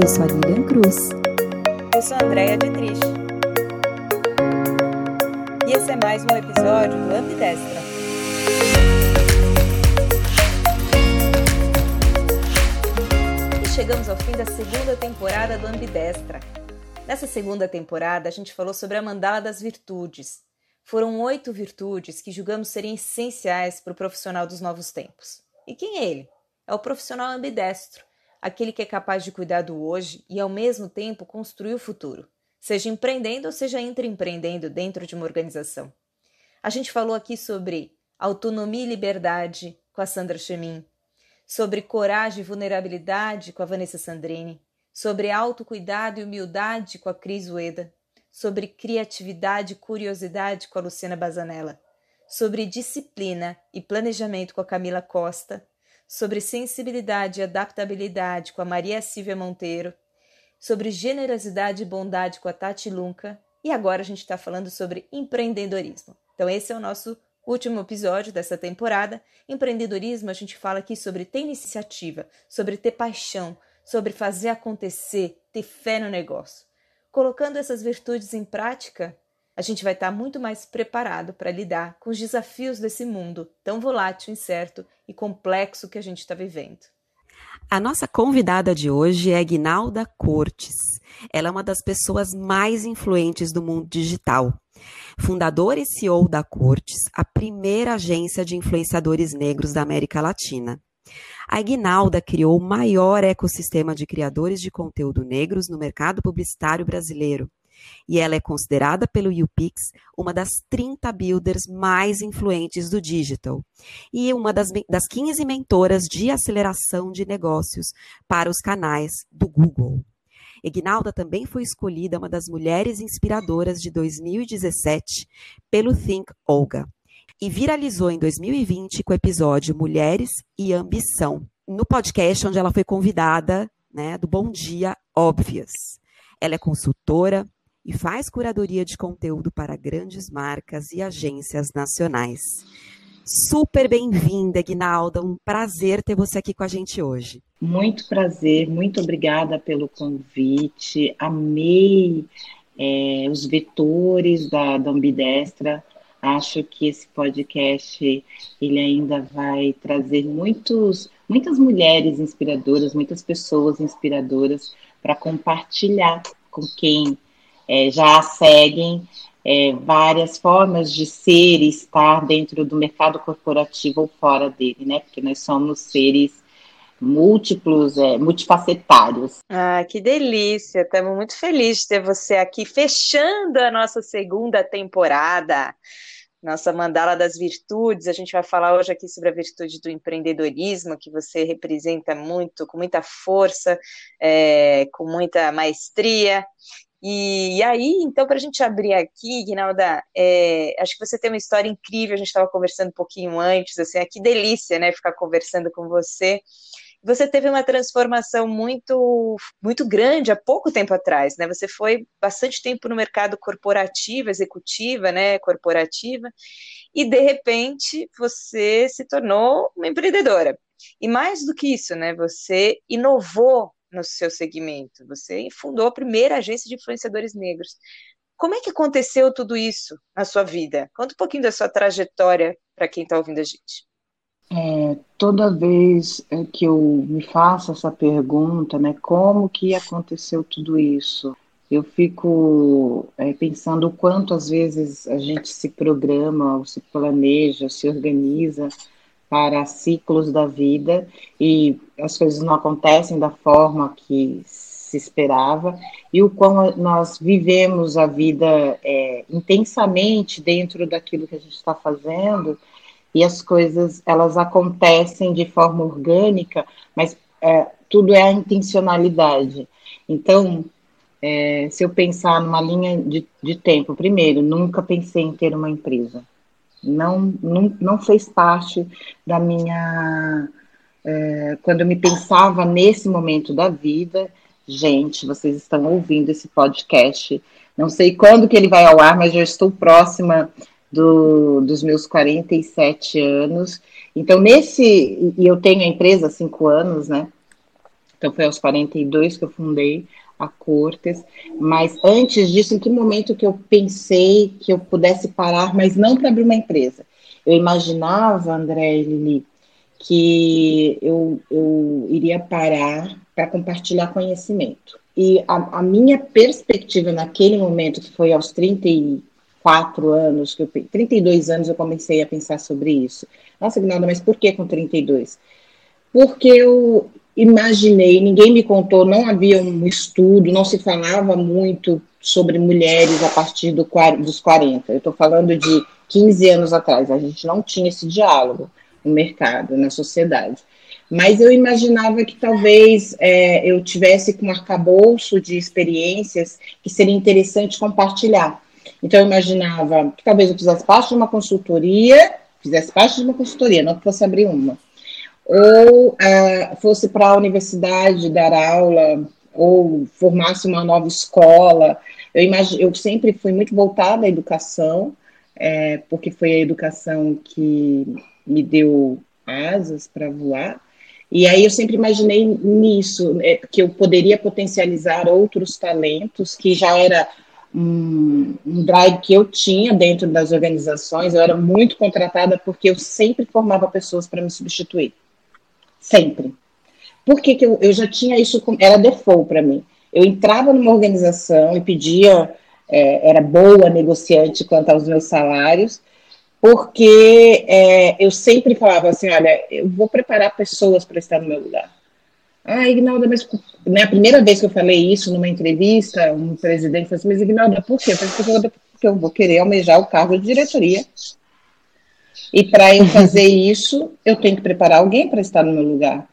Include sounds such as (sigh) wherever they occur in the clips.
Eu sou a Lilian Cruz. Eu sou a Andréia Dietrich. E esse é mais um episódio do Ambidestra. E chegamos ao fim da segunda temporada do Ambidestra. Nessa segunda temporada, a gente falou sobre a mandala das virtudes. Foram oito virtudes que julgamos serem essenciais para o profissional dos novos tempos. E quem é ele? É o profissional ambidestro, aquele que é capaz de cuidar do hoje e, ao mesmo tempo, construir o futuro, seja empreendendo ou seja intraempreendendo dentro de uma organização. A gente falou aqui sobre autonomia e liberdade com a Sandra Chemin, sobre coragem e vulnerabilidade com a Vanessa Sandrini, sobre autocuidado e humildade com a Cris Ueda, sobre criatividade e curiosidade com a Luciana Bazanella, sobre disciplina e planejamento com a Camila Costa sobre sensibilidade e adaptabilidade com a Maria Silvia Monteiro, sobre generosidade e bondade com a Tati Lunca, e agora a gente está falando sobre empreendedorismo. Então, esse é o nosso último episódio dessa temporada. Empreendedorismo, a gente fala aqui sobre ter iniciativa, sobre ter paixão, sobre fazer acontecer, ter fé no negócio. Colocando essas virtudes em prática, a gente vai estar muito mais preparado para lidar com os desafios desse mundo tão volátil, incerto e complexo que a gente está vivendo. A nossa convidada de hoje é Guinalda Cortes. Ela é uma das pessoas mais influentes do mundo digital. Fundadora e CEO da Cortes, a primeira agência de influenciadores negros da América Latina. A Guinalda criou o maior ecossistema de criadores de conteúdo negros no mercado publicitário brasileiro e ela é considerada pelo YouPix uma das 30 builders mais influentes do digital e uma das, das 15 mentoras de aceleração de negócios para os canais do Google. Ignalda também foi escolhida uma das mulheres inspiradoras de 2017 pelo Think Olga e viralizou em 2020 com o episódio Mulheres e Ambição, no podcast onde ela foi convidada né, do Bom Dia Óbvias. Ela é consultora, e faz curadoria de conteúdo para grandes marcas e agências nacionais. Super bem-vinda, Guinalda. Um prazer ter você aqui com a gente hoje. Muito prazer, muito obrigada pelo convite. Amei é, os vetores da, da Ambidestra. Acho que esse podcast ele ainda vai trazer muitos, muitas mulheres inspiradoras, muitas pessoas inspiradoras para compartilhar com quem é, já seguem é, várias formas de ser e estar dentro do mercado corporativo ou fora dele, né? Porque nós somos seres múltiplos, é, multifacetários. Ah, que delícia! Estamos muito felizes de ter você aqui fechando a nossa segunda temporada. Nossa mandala das virtudes, a gente vai falar hoje aqui sobre a virtude do empreendedorismo, que você representa muito, com muita força, é, com muita maestria. E, e, aí, então, para a gente abrir aqui, Guinalda, é, acho que você tem uma história incrível, a gente estava conversando um pouquinho antes, assim, é que delícia, né, ficar conversando com você. Você teve uma transformação muito, muito grande há pouco tempo atrás, né? Você foi bastante tempo no mercado corporativo, executiva, né, corporativa, e de repente você se tornou uma empreendedora. E mais do que isso, né, você inovou no seu segmento. Você fundou a primeira agência de influenciadores negros. Como é que aconteceu tudo isso na sua vida? Conta um pouquinho da sua trajetória para quem está ouvindo a gente. É, toda vez é, que eu me faço essa pergunta, né, como que aconteceu tudo isso? Eu fico é, pensando o quanto às vezes a gente se programa, ou se planeja, se organiza para ciclos da vida e as coisas não acontecem da forma que se esperava e o quão nós vivemos a vida é, intensamente dentro daquilo que a gente está fazendo e as coisas elas acontecem de forma orgânica, mas é, tudo é a intencionalidade. Então, é, se eu pensar numa linha de, de tempo, primeiro, nunca pensei em ter uma empresa não, não, não fez parte da minha. É, quando eu me pensava nesse momento da vida, gente, vocês estão ouvindo esse podcast. Não sei quando que ele vai ao ar, mas eu estou próxima do, dos meus 47 anos. Então, nesse. E eu tenho a empresa há cinco anos, né? Então foi aos 42 que eu fundei a Cortes, mas antes disso, em que momento que eu pensei que eu pudesse parar, mas não para abrir uma empresa? Eu imaginava, André e Lili, que eu, eu iria parar para compartilhar conhecimento. E a, a, minha perspectiva naquele momento, que foi aos 34 anos, que eu, 32 anos eu comecei a pensar sobre isso. Nossa, Gnalda, mas por que com 32? Porque eu, imaginei, ninguém me contou, não havia um estudo, não se falava muito sobre mulheres a partir do, dos 40. Eu estou falando de 15 anos atrás, a gente não tinha esse diálogo no mercado, na sociedade. Mas eu imaginava que talvez é, eu tivesse com um arcabouço de experiências que seria interessante compartilhar. Então, eu imaginava que talvez eu fizesse parte de uma consultoria, fizesse parte de uma consultoria, não que fosse abrir uma ou uh, fosse para a universidade dar aula, ou formasse uma nova escola. Eu, imagine, eu sempre fui muito voltada à educação, é, porque foi a educação que me deu asas para voar. E aí eu sempre imaginei nisso, é, que eu poderia potencializar outros talentos, que já era um, um drive que eu tinha dentro das organizações. Eu era muito contratada porque eu sempre formava pessoas para me substituir. Sempre. Por que, que eu, eu já tinha isso, era default para mim. Eu entrava numa organização e pedia, é, era boa negociante quanto aos meus salários, porque é, eu sempre falava assim: olha, eu vou preparar pessoas para estar no meu lugar. Ah, Ignalda, mas né, a primeira vez que eu falei isso numa entrevista, um presidente falou assim: Mas Ignalda, por quê? Porque eu vou querer almejar o cargo de diretoria. E para eu fazer isso, eu tenho que preparar alguém para estar no meu lugar.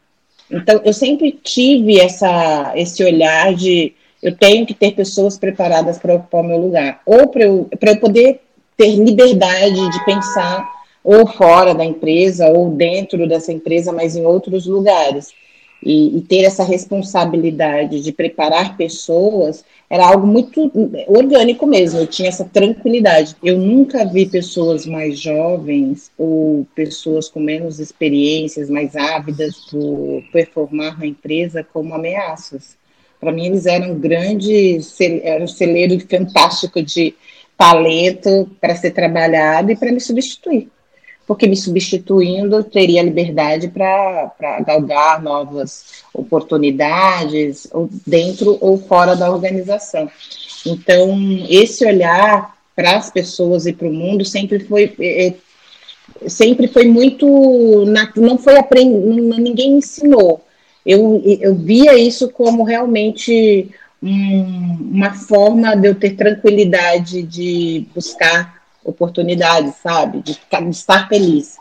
Então, eu sempre tive essa, esse olhar de eu tenho que ter pessoas preparadas para ocupar o meu lugar, ou para eu, eu poder ter liberdade de pensar ou fora da empresa, ou dentro dessa empresa, mas em outros lugares. E, e ter essa responsabilidade de preparar pessoas era algo muito orgânico mesmo, eu tinha essa tranquilidade. Eu nunca vi pessoas mais jovens ou pessoas com menos experiências, mais ávidas por performar na empresa como ameaças. Para mim, eles eram grandes, era um celeiro fantástico de talento para ser trabalhado e para me substituir porque me substituindo teria liberdade para galgar novas oportunidades, ou dentro ou fora da organização. Então, esse olhar para as pessoas e para o mundo sempre foi é, é sempre foi muito não foi aprendido, ninguém ensinou. Eu, eu via isso como realmente um, uma forma de eu ter tranquilidade de buscar oportunidades, sabe? De, ficar, de estar feliz.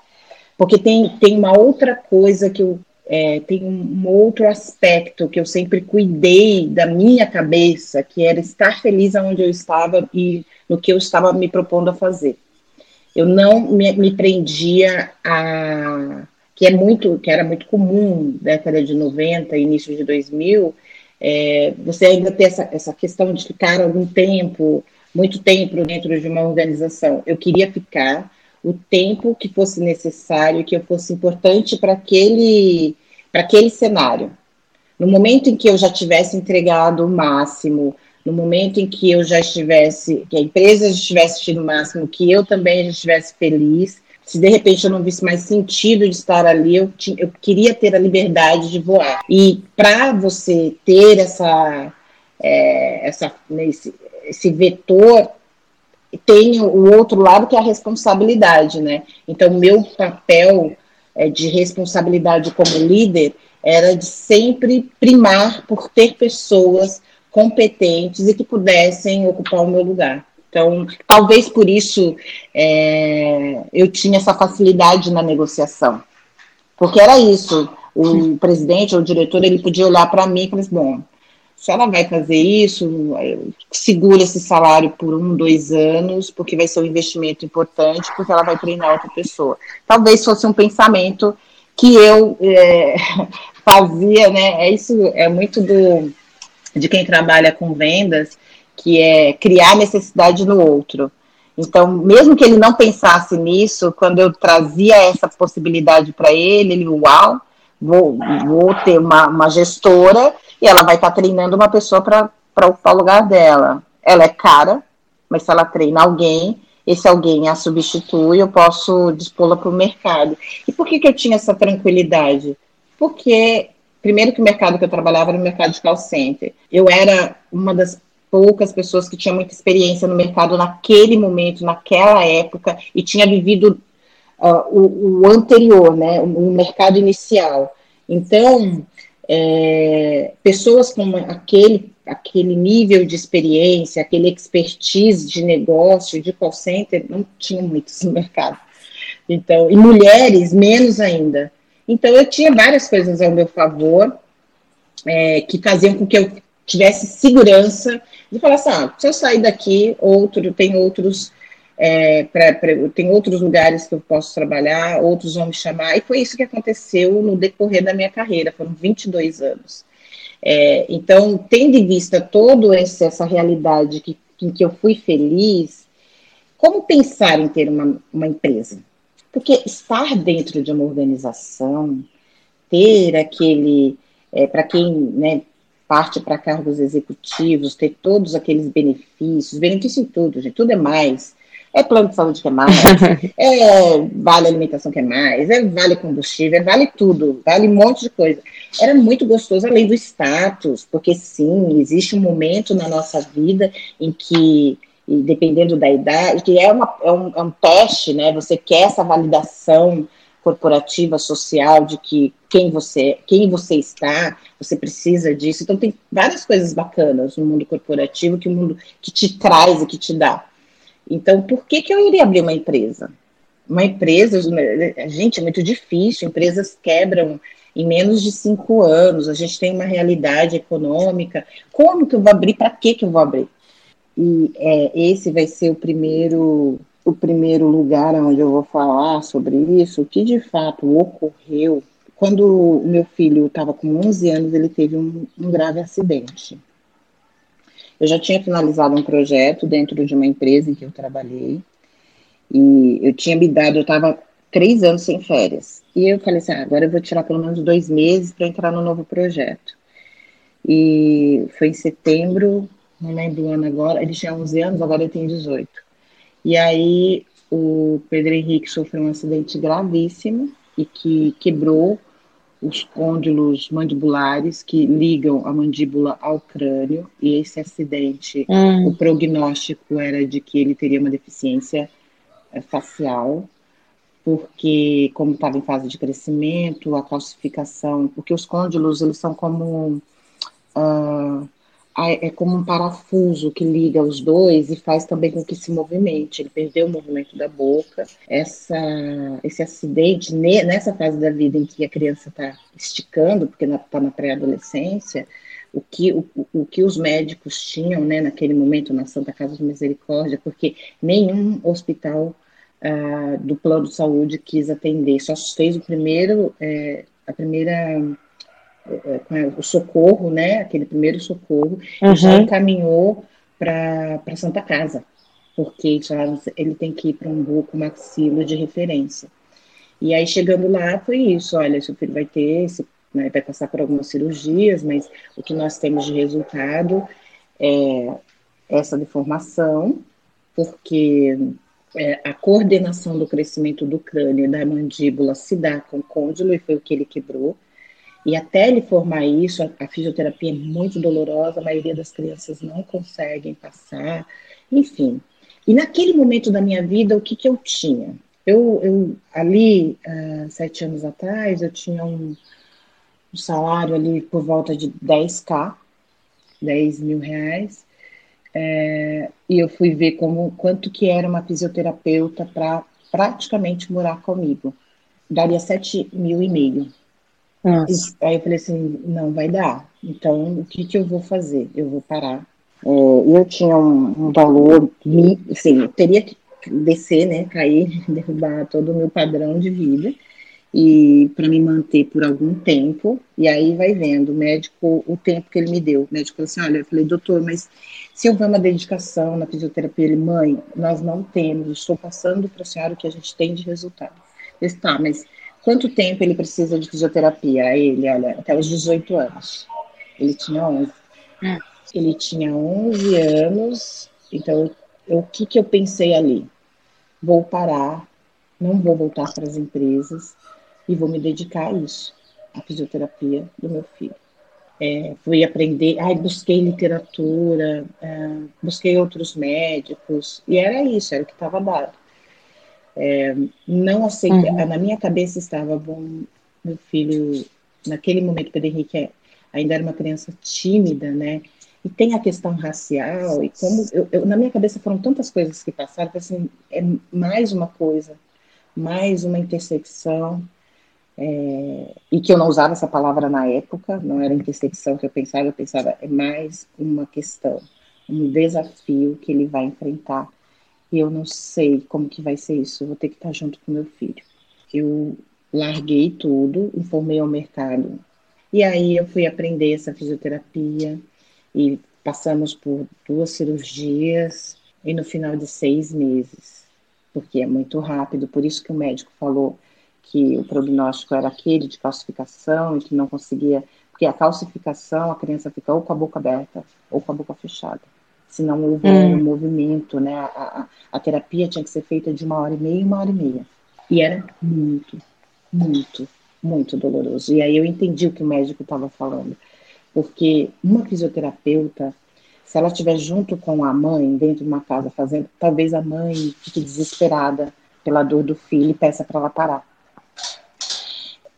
Porque tem, tem uma outra coisa que eu. É, tem um outro aspecto que eu sempre cuidei da minha cabeça, que era estar feliz onde eu estava e no que eu estava me propondo a fazer. Eu não me, me prendia a que é muito que era muito comum década de 90 início de 2000 é, você ainda ter essa, essa questão de ficar algum tempo muito tempo dentro de uma organização. Eu queria ficar o tempo que fosse necessário, que eu fosse importante para aquele, aquele cenário. No momento em que eu já tivesse entregado o máximo, no momento em que eu já estivesse, que a empresa já estivesse tido o máximo, que eu também já estivesse feliz, se de repente eu não visse mais sentido de estar ali, eu, tinha, eu queria ter a liberdade de voar. E para você ter essa, é, essa nesse, esse vetor tem o outro lado que é a responsabilidade, né? Então, meu papel é, de responsabilidade como líder era de sempre primar por ter pessoas competentes e que pudessem ocupar o meu lugar. Então, talvez por isso é, eu tinha essa facilidade na negociação, porque era isso. O presidente ou o diretor ele podia olhar para mim e falar: assim, bom, se ela vai fazer isso, segura esse salário por um, dois anos, porque vai ser um investimento importante, porque ela vai treinar outra pessoa. Talvez fosse um pensamento que eu é, (laughs) fazia, né? É isso, é muito do de quem trabalha com vendas, que é criar necessidade no outro. Então, mesmo que ele não pensasse nisso, quando eu trazia essa possibilidade para ele, ele, uau, vou, vou ter uma, uma gestora e ela vai estar tá treinando uma pessoa para ocupar o lugar dela. Ela é cara, mas se ela treina alguém, esse alguém a substitui, eu posso dispô-la para o mercado. E por que, que eu tinha essa tranquilidade? Porque, primeiro que o mercado que eu trabalhava era o mercado de call center. Eu era uma das poucas pessoas que tinha muita experiência no mercado naquele momento, naquela época, e tinha vivido uh, o, o, anterior, né, o, o mercado inicial. Então, é, pessoas com aquele, aquele nível de experiência, aquele expertise de negócio, de call center, não tinha muitos no mercado. Então, e mulheres, menos ainda. Então, eu tinha várias coisas ao meu favor é, que faziam com que eu tivesse segurança de falar assim: ah, se eu sair daqui, outro, tem outros é, pra, pra, tem outros lugares que eu posso trabalhar, outros vão me chamar, e foi isso que aconteceu no decorrer da minha carreira, foram 22 anos. É, então, tendo em vista toda essa realidade que, em que eu fui feliz, como pensar em ter uma, uma empresa? Porque estar dentro de uma organização, ter aquele, é, para quem né, parte para cargos executivos, ter todos aqueles benefícios, benefício em tudo, gente, tudo é mais é plano de saúde que é mais, (laughs) é vale alimentação que é mais, é vale combustível, é vale tudo, vale um monte de coisa. Era muito gostoso, além do status, porque sim, existe um momento na nossa vida em que, dependendo da idade, que é, uma, é, um, é um teste, né? Você quer essa validação corporativa, social, de que quem você, quem você está, você precisa disso. Então tem várias coisas bacanas no mundo corporativo que o mundo que te traz e que te dá. Então, por que, que eu iria abrir uma empresa? Uma empresa, gente, é muito difícil, empresas quebram em menos de cinco anos, a gente tem uma realidade econômica. Como que eu vou abrir? Para que, que eu vou abrir? E é, esse vai ser o primeiro, o primeiro lugar onde eu vou falar sobre isso, o que de fato ocorreu. Quando o meu filho estava com 11 anos, ele teve um, um grave acidente. Eu já tinha finalizado um projeto dentro de uma empresa em que eu trabalhei, e eu tinha me dado, eu estava três anos sem férias. E eu falei assim: ah, agora eu vou tirar pelo menos dois meses para entrar no novo projeto. E foi em setembro, não lembro o ano agora, ele tinha 11 anos, agora ele tem 18. E aí o Pedro Henrique sofreu um acidente gravíssimo e que quebrou os côndilos mandibulares que ligam a mandíbula ao crânio, e esse acidente, hum. o prognóstico era de que ele teria uma deficiência é, facial, porque como estava em fase de crescimento, a calcificação, porque os côndilos, eles são como uh, é como um parafuso que liga os dois e faz também com que se movimente. Ele perdeu o movimento da boca. Essa, esse acidente, nessa fase da vida em que a criança está esticando, porque está na pré-adolescência, o que, o, o que os médicos tinham né, naquele momento na Santa Casa de Misericórdia, porque nenhum hospital uh, do plano de saúde quis atender, só fez o primeiro, é, a primeira o socorro, né, aquele primeiro socorro, uhum. e já encaminhou para Santa Casa, porque já ele tem que ir para um buco maxilo de referência. E aí, chegando lá, foi isso, olha, seu filho vai ter, esse, né, vai passar por algumas cirurgias, mas o que nós temos de resultado é essa deformação, porque é, a coordenação do crescimento do crânio e da mandíbula se dá com o côndilo, e foi o que ele quebrou, e até ele formar isso, a, a, fisioterapia é muito dolorosa, a maioria das crianças não conseguem passar, enfim. E naquele momento da minha vida, o que, que eu tinha? Eu, eu ali, uh, sete anos atrás, eu tinha um, um salário ali por volta de 10k, 10 mil reais, é, e eu fui ver como quanto que era uma fisioterapeuta para praticamente morar comigo. Daria sete mil e meio Aí eu falei assim, não vai dar. Então, o que, que eu vou fazer? Eu vou parar. É, eu tinha um, um valor, assim, eu teria que descer, né, cair, (laughs) derrubar todo o meu padrão de vida e para me manter por algum tempo. E aí vai vendo, o médico, o tempo que ele me deu. O médico falou assim: olha, eu falei, doutor, mas se houver uma dedicação na fisioterapia, ele, mãe, nós não temos, estou passando para a senhora o que a gente tem de resultado. Eu disse, tá, mas quanto tempo ele precisa de fisioterapia? Ele, olha, até os 18 anos. Ele tinha 11. Hum. Ele tinha 11 anos, então o que, que eu pensei ali? Vou parar, não vou voltar para as empresas e vou me dedicar a isso, a fisioterapia do meu filho. É, fui aprender, ai, busquei literatura, é, busquei outros médicos, e era isso, era o que estava dado. É, não aceitei, uhum. na minha cabeça estava, bom, meu filho, naquele momento, Pedro Henrique ainda era uma criança tímida, né? E tem a questão racial, e como eu, eu, na minha cabeça foram tantas coisas que passaram, que assim, é mais uma coisa, mais uma intersecção, é, e que eu não usava essa palavra na época, não era intersecção que eu pensava, eu pensava, é mais uma questão, um desafio que ele vai enfrentar. E eu não sei como que vai ser isso, eu vou ter que estar junto com meu filho. Eu larguei tudo, informei ao mercado. E aí eu fui aprender essa fisioterapia e passamos por duas cirurgias e no final de seis meses, porque é muito rápido, por isso que o médico falou que o prognóstico era aquele de calcificação e que não conseguia, porque a calcificação a criança fica ou com a boca aberta ou com a boca fechada. Se não houver hum. um movimento, né? A, a, a, terapia tinha que ser feita de uma hora e meia, uma hora e meia. E era muito, muito, muito doloroso. E aí eu entendi o que o médico estava falando. Porque uma fisioterapeuta, se ela estiver junto com a mãe, dentro de uma casa fazendo, talvez a mãe fique desesperada pela dor do filho e peça para ela parar.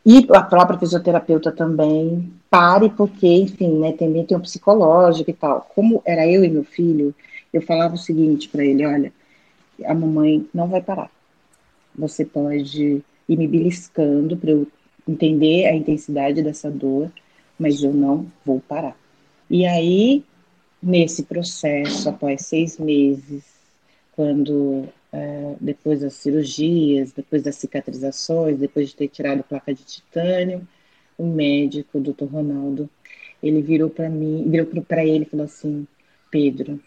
E a própria fisioterapeuta também pare, porque, enfim, né, também tem um psicológico e tal. Como era eu e meu filho, eu falava o seguinte para ele: olha, a mamãe não vai parar. Você pode ir me beliscando para eu entender a intensidade dessa dor, mas eu não vou parar. E aí, nesse processo, após seis meses, quando é, depois das cirurgias, depois das cicatrizações, depois de ter tirado a placa de titânio, o médico, o doutor Ronaldo, ele virou para mim, virou para ele e falou assim: Pedro,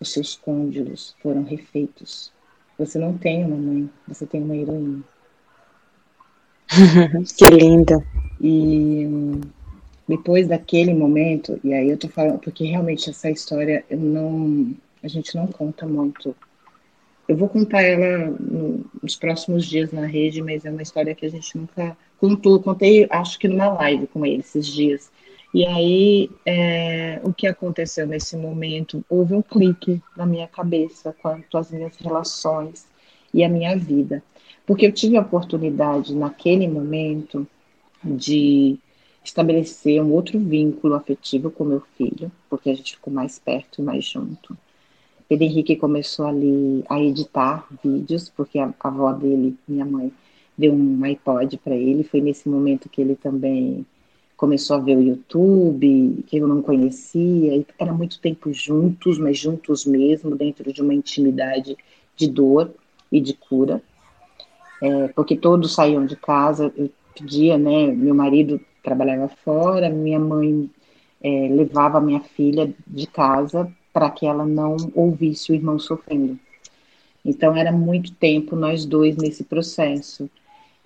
os seus côndilos foram refeitos. Você não tem uma mãe, você tem uma heroína. (laughs) que linda. E depois daquele momento, e aí eu tô falando, porque realmente essa história eu não, a gente não conta muito eu vou contar ela nos próximos dias na rede, mas é uma história que a gente nunca contou. Contei, acho que numa live com ele esses dias. E aí, é, o que aconteceu nesse momento? Houve um clique na minha cabeça quanto às minhas relações e a minha vida. Porque eu tive a oportunidade, naquele momento, de estabelecer um outro vínculo afetivo com meu filho, porque a gente ficou mais perto e mais junto. Pedro Henrique começou ali a editar vídeos, porque a, a avó dele, minha mãe, deu um iPod para ele. Foi nesse momento que ele também começou a ver o YouTube, que eu não conhecia. E era muito tempo juntos, mas juntos mesmo, dentro de uma intimidade de dor e de cura. É, porque todos saíam de casa, eu pedia, né? Meu marido trabalhava fora, minha mãe é, levava minha filha de casa para que ela não ouvisse o irmão sofrendo. Então era muito tempo nós dois nesse processo.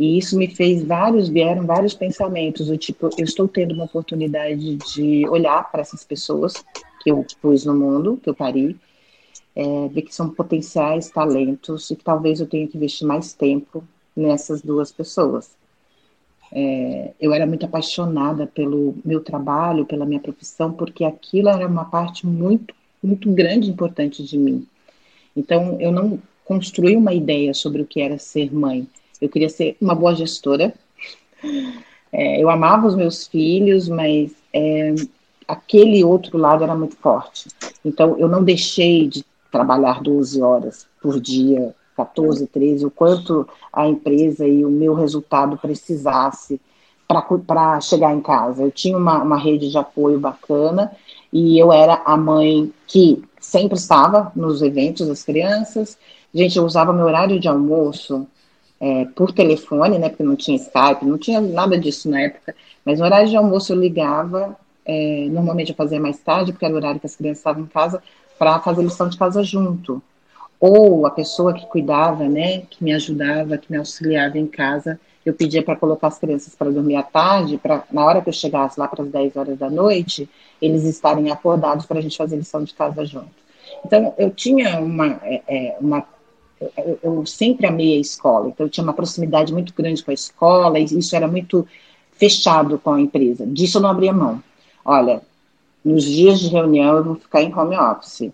E isso me fez vários, vieram vários pensamentos, do tipo, eu estou tendo uma oportunidade de olhar para essas pessoas que eu pus no mundo, que eu pari, é, ver que são potenciais talentos e que talvez eu tenha que investir mais tempo nessas duas pessoas. É, eu era muito apaixonada pelo meu trabalho, pela minha profissão, porque aquilo era uma parte muito muito grande e importante de mim. Então, eu não construí uma ideia sobre o que era ser mãe. Eu queria ser uma boa gestora. (laughs) É, eu amava os meus filhos, mas é, aquele outro lado era muito forte. Então, eu não deixei de trabalhar 12 horas por dia, 14, 13, o quanto a empresa e o meu resultado precisasse para chegar em casa. Eu tinha uma, uma rede de apoio bacana e eu era a mãe que sempre estava nos eventos das crianças. Gente, eu usava meu horário de almoço é, por telefone, né? Porque não tinha Skype, não tinha nada disso na época. Mas no horário de almoço eu ligava. É, normalmente eu fazia mais tarde, porque era o horário que as crianças estavam em casa, para fazer lição de casa junto. Ou a pessoa que cuidava, né? Que me ajudava, que me auxiliava em casa, eu pedia para colocar as crianças para dormir à tarde, para na hora que eu chegasse lá para as 10 horas da noite, eles estarem acordados para a gente fazer lição de casa junto. Então, eu tinha uma, é, é uma eu, eu, sempre amei a escola, então eu tinha uma proximidade muito grande com a escola, e isso era muito fechado com a empresa. Disso eu não abria mão. Olha, nos dias de reunião eu vou ficar em home office,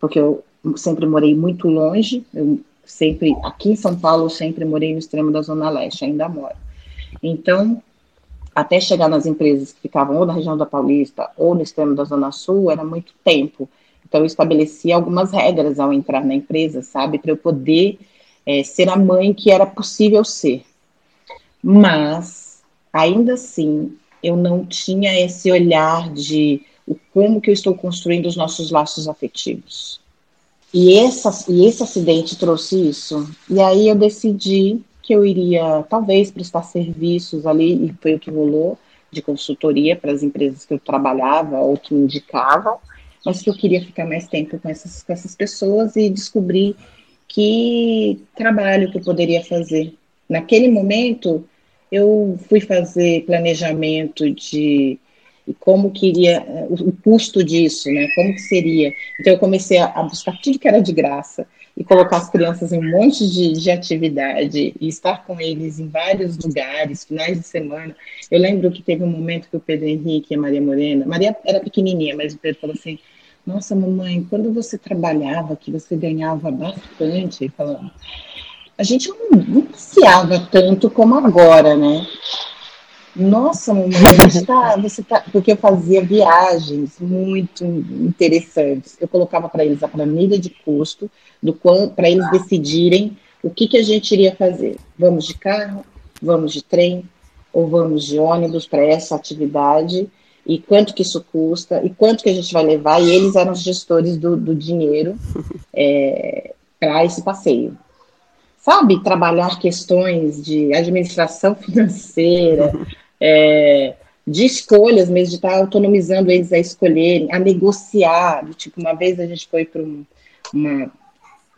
porque eu sempre morei muito longe, eu sempre, aqui em São Paulo, eu sempre morei no extremo da Zona Leste, ainda moro. Então, até chegar nas empresas que ficavam ou na região da Paulista ou no extremo da Zona Sul, era muito tempo. Então, eu estabeleci algumas regras ao entrar na empresa, sabe, para eu poder é, ser a mãe que era possível ser. Mas, ainda assim, eu não tinha esse olhar de o como que eu estou construindo os nossos laços afetivos. E, essa, e esse acidente trouxe isso. E aí eu decidi que eu iria, talvez, prestar serviços ali, e foi o que rolou, de consultoria para as empresas que eu trabalhava ou que indicavam, mas que eu queria ficar mais tempo com essas, com essas pessoas e descobrir que trabalho que eu poderia fazer. Naquele momento, eu fui fazer planejamento de e como queria o, o, custo disso, né? Como que seria? Então eu comecei a, a, buscar tudo que era de graça e colocar as crianças em um monte de, de atividade e estar com eles em vários lugares, finais de semana. Eu lembro que teve um momento que o Pedro Henrique e a Maria Morena, Maria era pequenininha, mas o Pedro falou assim: Nossa, mamãe, quando você trabalhava, que você ganhava bastante, falando, a gente não, não passeava tanto como agora, né? Nossa, mamãe, você (laughs) tá, você tá. Porque eu fazia viagens muito interessantes. Eu colocava para eles a planilha de custo, para eles decidirem o que, que a gente iria fazer. Vamos de carro, vamos de trem, ou vamos de ônibus para essa atividade, e quanto que isso custa, e quanto que a gente vai levar, e eles eram os gestores do, do dinheiro (laughs) é, para esse passeio sabe, trabalhar questões de administração (laughs) financeira, é, de escolhas mesmo, de estar autonomizando eles a escolherem, a negociar. Tipo, uma vez a gente foi para um, uma.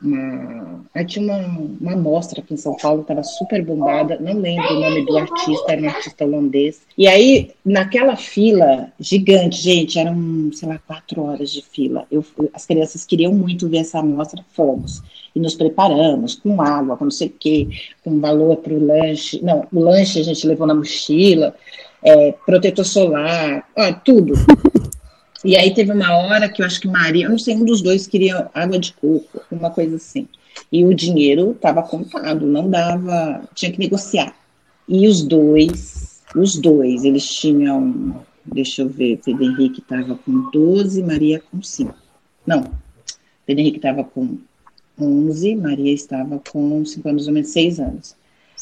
Uma aí tinha uma, uma mostra aqui em São Paulo, estava super bombada, não lembro o nome do artista, era um artista holandês. E aí, naquela fila gigante, gente, eram, sei lá, quatro horas de fila. Eu, as crianças queriam muito ver essa mostra, fomos e nos preparamos com água, com não sei o quê, com valor para o lanche. Não, o lanche a gente levou na mochila, é, protetor solar, ó, tudo. E aí teve uma hora que eu acho que Maria, eu não sei, um dos dois queria água de coco, uma coisa assim. E o dinheiro estava contado, não dava, tinha que negociar. E os dois, os dois, eles tinham, deixa eu ver, Pedro Henrique estava com 12, Maria com 5. Não, Pedro Henrique estava com 11, Maria estava com 5 anos, ou menos 6 anos.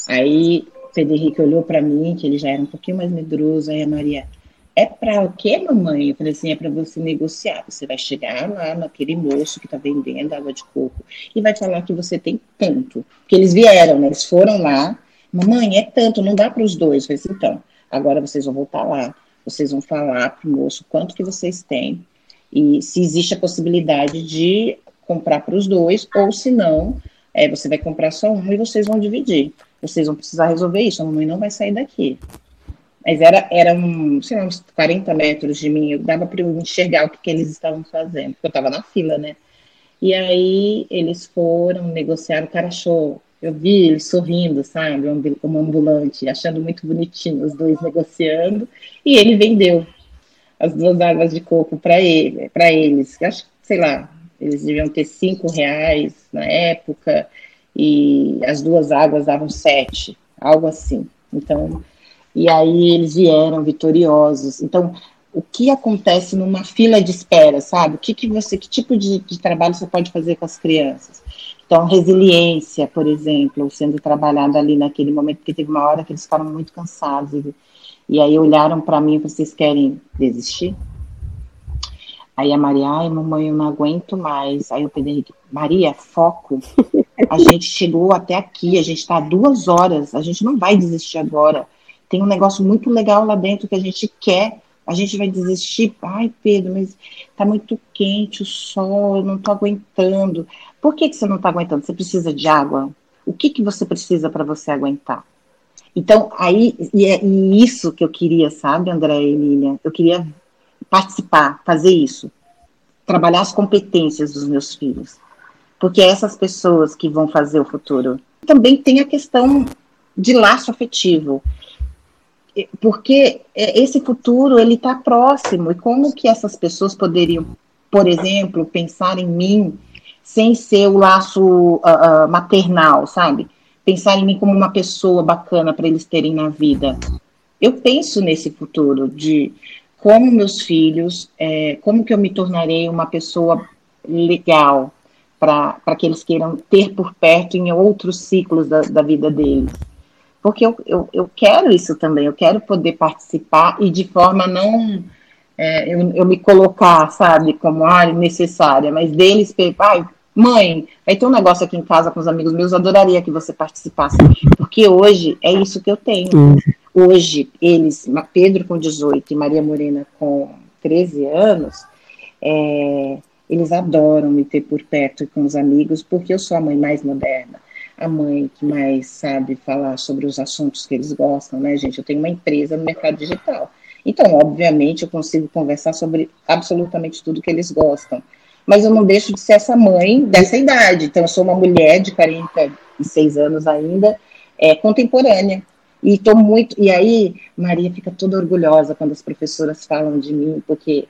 Aí Pedro Henrique olhou para mim, que ele já era um pouquinho mais medroso, aí a Maria, é para o quê, mamãe? Eu falei assim, é para você negociar. Você vai chegar lá naquele moço que está vendendo água de coco e vai falar que você tem tanto. Porque eles vieram, né? Eles foram lá, mamãe, é tanto, não dá para os dois. Eu falei assim, então, agora vocês vão voltar lá, vocês vão falar para o moço quanto que vocês têm e se existe a possibilidade de comprar para os dois, ou se não, é, você vai comprar só um e vocês vão dividir. Vocês vão precisar resolver isso, a mamãe não vai sair daqui. Mas era, era um, sei lá, uns 40 metros de mim, eu dava para eu enxergar o que, que eles estavam fazendo, porque eu estava na fila, né? E aí eles foram negociar, o cara achou, eu vi ele sorrindo, sabe, como ambulante, achando muito bonitinho os dois negociando, e ele vendeu as duas águas de coco para ele, para eles. Acho, sei lá, eles deviam ter cinco reais na época, e as duas águas davam sete, algo assim. Então, e aí eles vieram vitoriosos. Então, o que acontece numa fila de espera, sabe? O que, que você, que tipo de, de trabalho você pode fazer com as crianças? Então, resiliência, por exemplo, sendo trabalhada ali naquele momento, porque teve uma hora que eles ficaram muito cansados. E, e aí olharam para mim, vocês querem desistir? Aí a Maria, ai, mamãe, eu não aguento mais. Aí o Pedro Henrique, Maria, foco. A gente chegou até aqui, a gente está duas horas, a gente não vai desistir agora. Tem um negócio muito legal lá dentro que a gente quer. A gente vai desistir. Ai, Pedro, mas tá muito quente o sol, eu não tô aguentando. Por que, que você não tá aguentando? Você precisa de água? O que, que você precisa para você aguentar? Então, aí, e é isso que eu queria, sabe, André e Emília? Eu queria participar, fazer isso, trabalhar as competências dos meus filhos, porque é essas pessoas que vão fazer o futuro. Também tem a questão de laço afetivo, porque esse futuro ele está próximo e como que essas pessoas poderiam, por exemplo, pensar em mim sem ser o laço uh, uh, maternal, sabe? pensar em mim como uma pessoa bacana para eles terem na vida. Eu penso nesse futuro de como meus filhos, é, como que eu me tornarei uma pessoa legal para que eles queiram ter por perto em outros ciclos da, da vida deles. Porque eu, eu, eu, quero isso também, eu quero poder participar e de forma não é, eu, eu, me colocar, sabe, como área necessária, mas deles, pai, Mãe, vai ter um negócio aqui em casa com os amigos meus, eu adoraria que você participasse. Porque hoje é isso que eu tenho. Hoje, eles, Pedro com 18 e Maria Morena com 13 anos, é, eles adoram me ter por perto com os amigos, porque eu sou a mãe mais moderna, a mãe que mais sabe falar sobre os assuntos que eles gostam, né, gente? Eu tenho uma empresa no mercado digital. Então, obviamente, eu consigo conversar sobre absolutamente tudo que eles gostam mas eu não deixo de ser essa mãe dessa idade. Então, eu sou uma mulher de 46 anos ainda, é, contemporânea. E estou muito. E aí, Maria fica toda orgulhosa quando as professoras falam de mim, porque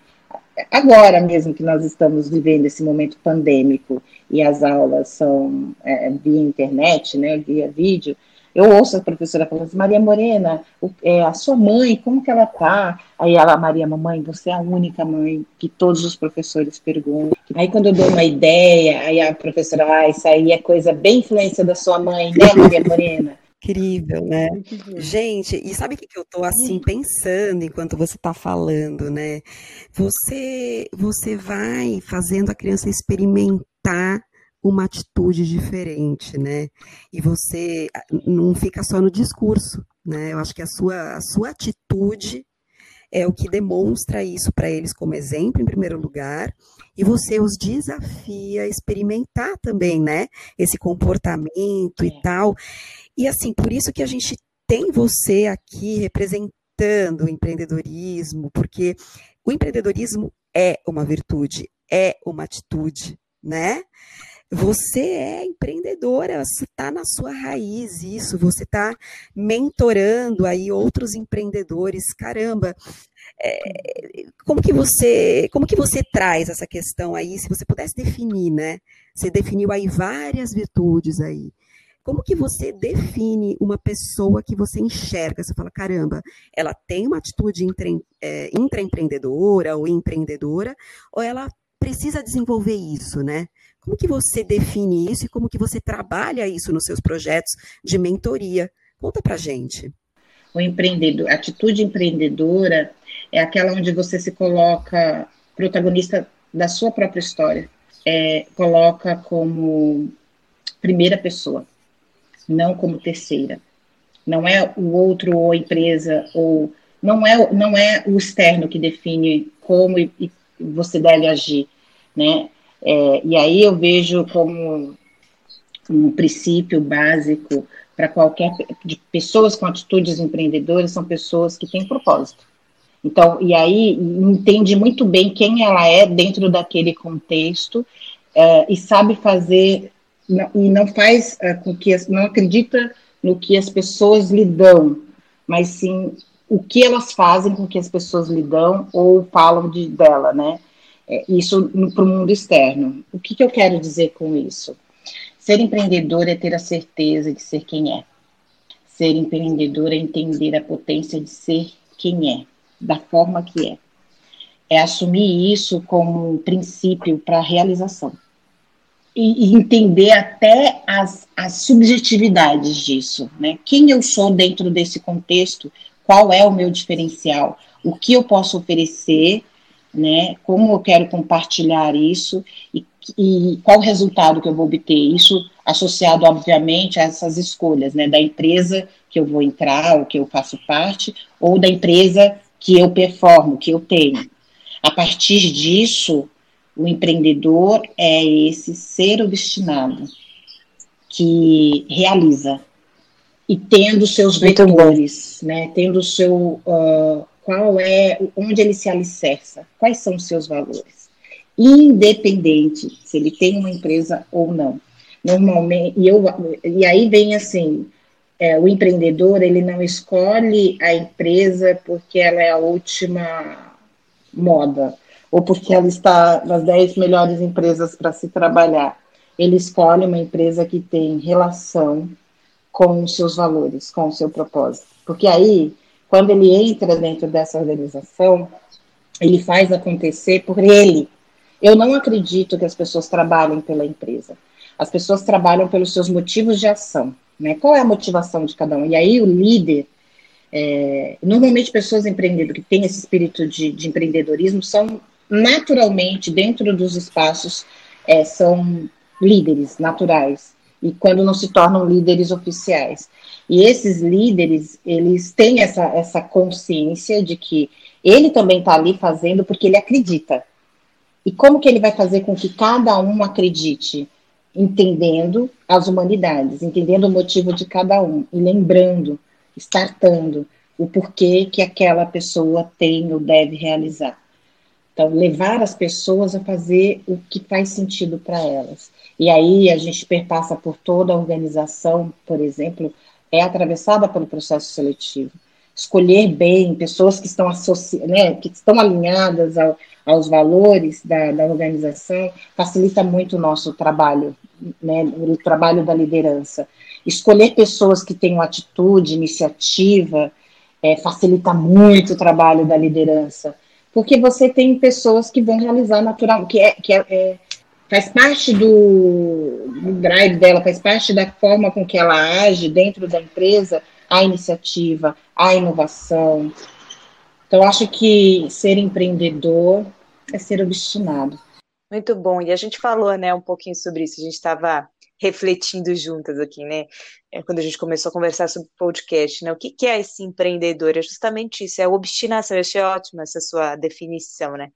agora mesmo que nós estamos vivendo esse momento pandêmico e as aulas são é, via internet, né, via vídeo, eu ouço a professora falando assim, Maria Morena, o, é, a sua mãe, como que ela tá? Aí ela, Maria, mamãe, você é a única mãe que todos os professores perguntam. Aí quando eu dou uma ideia, aí a professora, ah, isso aí é coisa bem influência da sua mãe, né, Maria Morena? Incrível, né? Gente, e sabe o que, que eu tô assim pensando enquanto você tá falando, né? Você, você vai fazendo a criança experimentar uma atitude diferente, né? E você ah, não fica só no discurso, né? Eu acho que a sua, a sua atitude é o que demonstra isso para eles como exemplo, em primeiro lugar, e você os desafia a experimentar também, né? Esse comportamento e é. tal. E assim, por isso que a gente tem você aqui representando o empreendedorismo, porque o empreendedorismo é uma virtude, é uma atitude, né? Você é empreendedora, você está na sua raiz, isso, você está mentorando aí outros empreendedores. Caramba, é, como que você como que você traz essa questão aí, se você pudesse definir, né? Você definiu aí várias virtudes aí. Como que você define uma pessoa que você enxerga? Você fala, caramba, ela tem uma atitude intra, é, intraempreendedora ou empreendedora, ou ela precisa desenvolver isso, né? Como que você define isso e como que você trabalha isso nos seus projetos de mentoria? Conta pra gente. O empreendedor, a atitude empreendedora é aquela onde você se coloca protagonista da sua própria história, é, coloca como primeira pessoa, não como terceira. Não é o outro ou a empresa ou não é não é o externo que define como você deve agir, né? É, e aí eu vejo como um princípio básico para qualquer de pessoas com atitudes empreendedoras são pessoas que têm propósito. Então, e aí entende muito bem quem ela é dentro daquele contexto é, e sabe fazer e não faz é, com que não acredita no que as pessoas lhe dão, mas sim o que elas fazem com que as pessoas lhe dão ou falam de, dela, né? É, isso para o mundo externo. O que, que eu quero dizer com isso? Ser empreendedor é ter a certeza de ser quem é. Ser empreendedor é entender a potência de ser quem é, da forma que é. É assumir isso como um princípio para a realização. E, e, entender até as, as subjetividades disso, né? Quem eu sou dentro desse contexto, qual é o meu diferencial, o que eu posso oferecer né? Como eu quero compartilhar isso e, e qual o resultado que eu vou obter? Isso associado, obviamente, a essas escolhas, né? Da empresa que eu vou entrar, ou que eu faço parte, ou da empresa que eu performo, que eu tenho. A partir disso, o empreendedor é esse ser obstinado que realiza, e tendo seus Muito vetores, bom. né? Tendo o seu uh, qual é onde ele se alicerça, quais são os seus valores, independente se ele tem uma empresa ou não. Normalmente, e, eu, e aí vem assim, é, o empreendedor ele não escolhe a empresa porque ela é a última moda ou porque ela está nas 10 melhores empresas para se trabalhar. Ele escolhe uma empresa que tem relação com os seus valores, com o seu propósito. Porque aí, quando ele entra dentro dessa organização, ele faz acontecer por ele. Eu não acredito que as pessoas trabalhem pela empresa. As pessoas trabalham pelos seus motivos de ação. Né? Qual é a motivação de cada um? E aí o líder, é, normalmente pessoas empreendedoras que têm esse espírito de, de empreendedorismo são naturalmente, dentro dos espaços, é, são líderes naturais, e quando não se tornam líderes oficiais. E esses líderes, eles têm essa, essa consciência de que ele também está ali fazendo porque ele acredita. E como que ele vai fazer com que cada um acredite? Entendendo as humanidades, entendendo o motivo de cada um e lembrando, startando o porquê que aquela pessoa tem ou deve realizar. Então, levar as pessoas a fazer o que faz sentido para elas. E aí a gente perpassa por toda a organização, por exemplo, é atravessada pelo processo seletivo. Escolher bem pessoas que estão, associ... né, que estão alinhadas ao, aos valores da, da, organização facilita muito o nosso trabalho, né, o trabalho da liderança. Escolher pessoas que tenham atitude, iniciativa, é, facilita muito o trabalho da liderança porque você tem pessoas que vão realizar natural, que é, que é, é faz parte do, do drive dela, faz parte da forma com que ela age dentro da empresa, a iniciativa, a inovação. Então, acho que ser empreendedor é ser obstinado. Muito bom. E a gente falou, né, um pouquinho sobre isso. A gente estava refletindo juntas aqui, né? É quando a gente começou a conversar sobre podcast, né? O que, que é esse empreendedor? É justamente isso, é a obstinação. Eu achei ótima essa sua definição, né?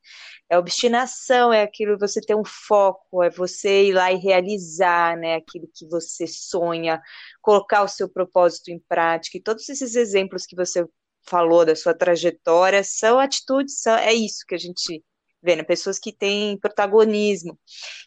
É obstinação, é aquilo você ter um foco, é você ir lá e realizar, né? Aquilo que você sonha, colocar o seu propósito em prática. E todos esses exemplos que você falou da sua trajetória são atitudes, são, é isso que a gente vendo pessoas que têm protagonismo.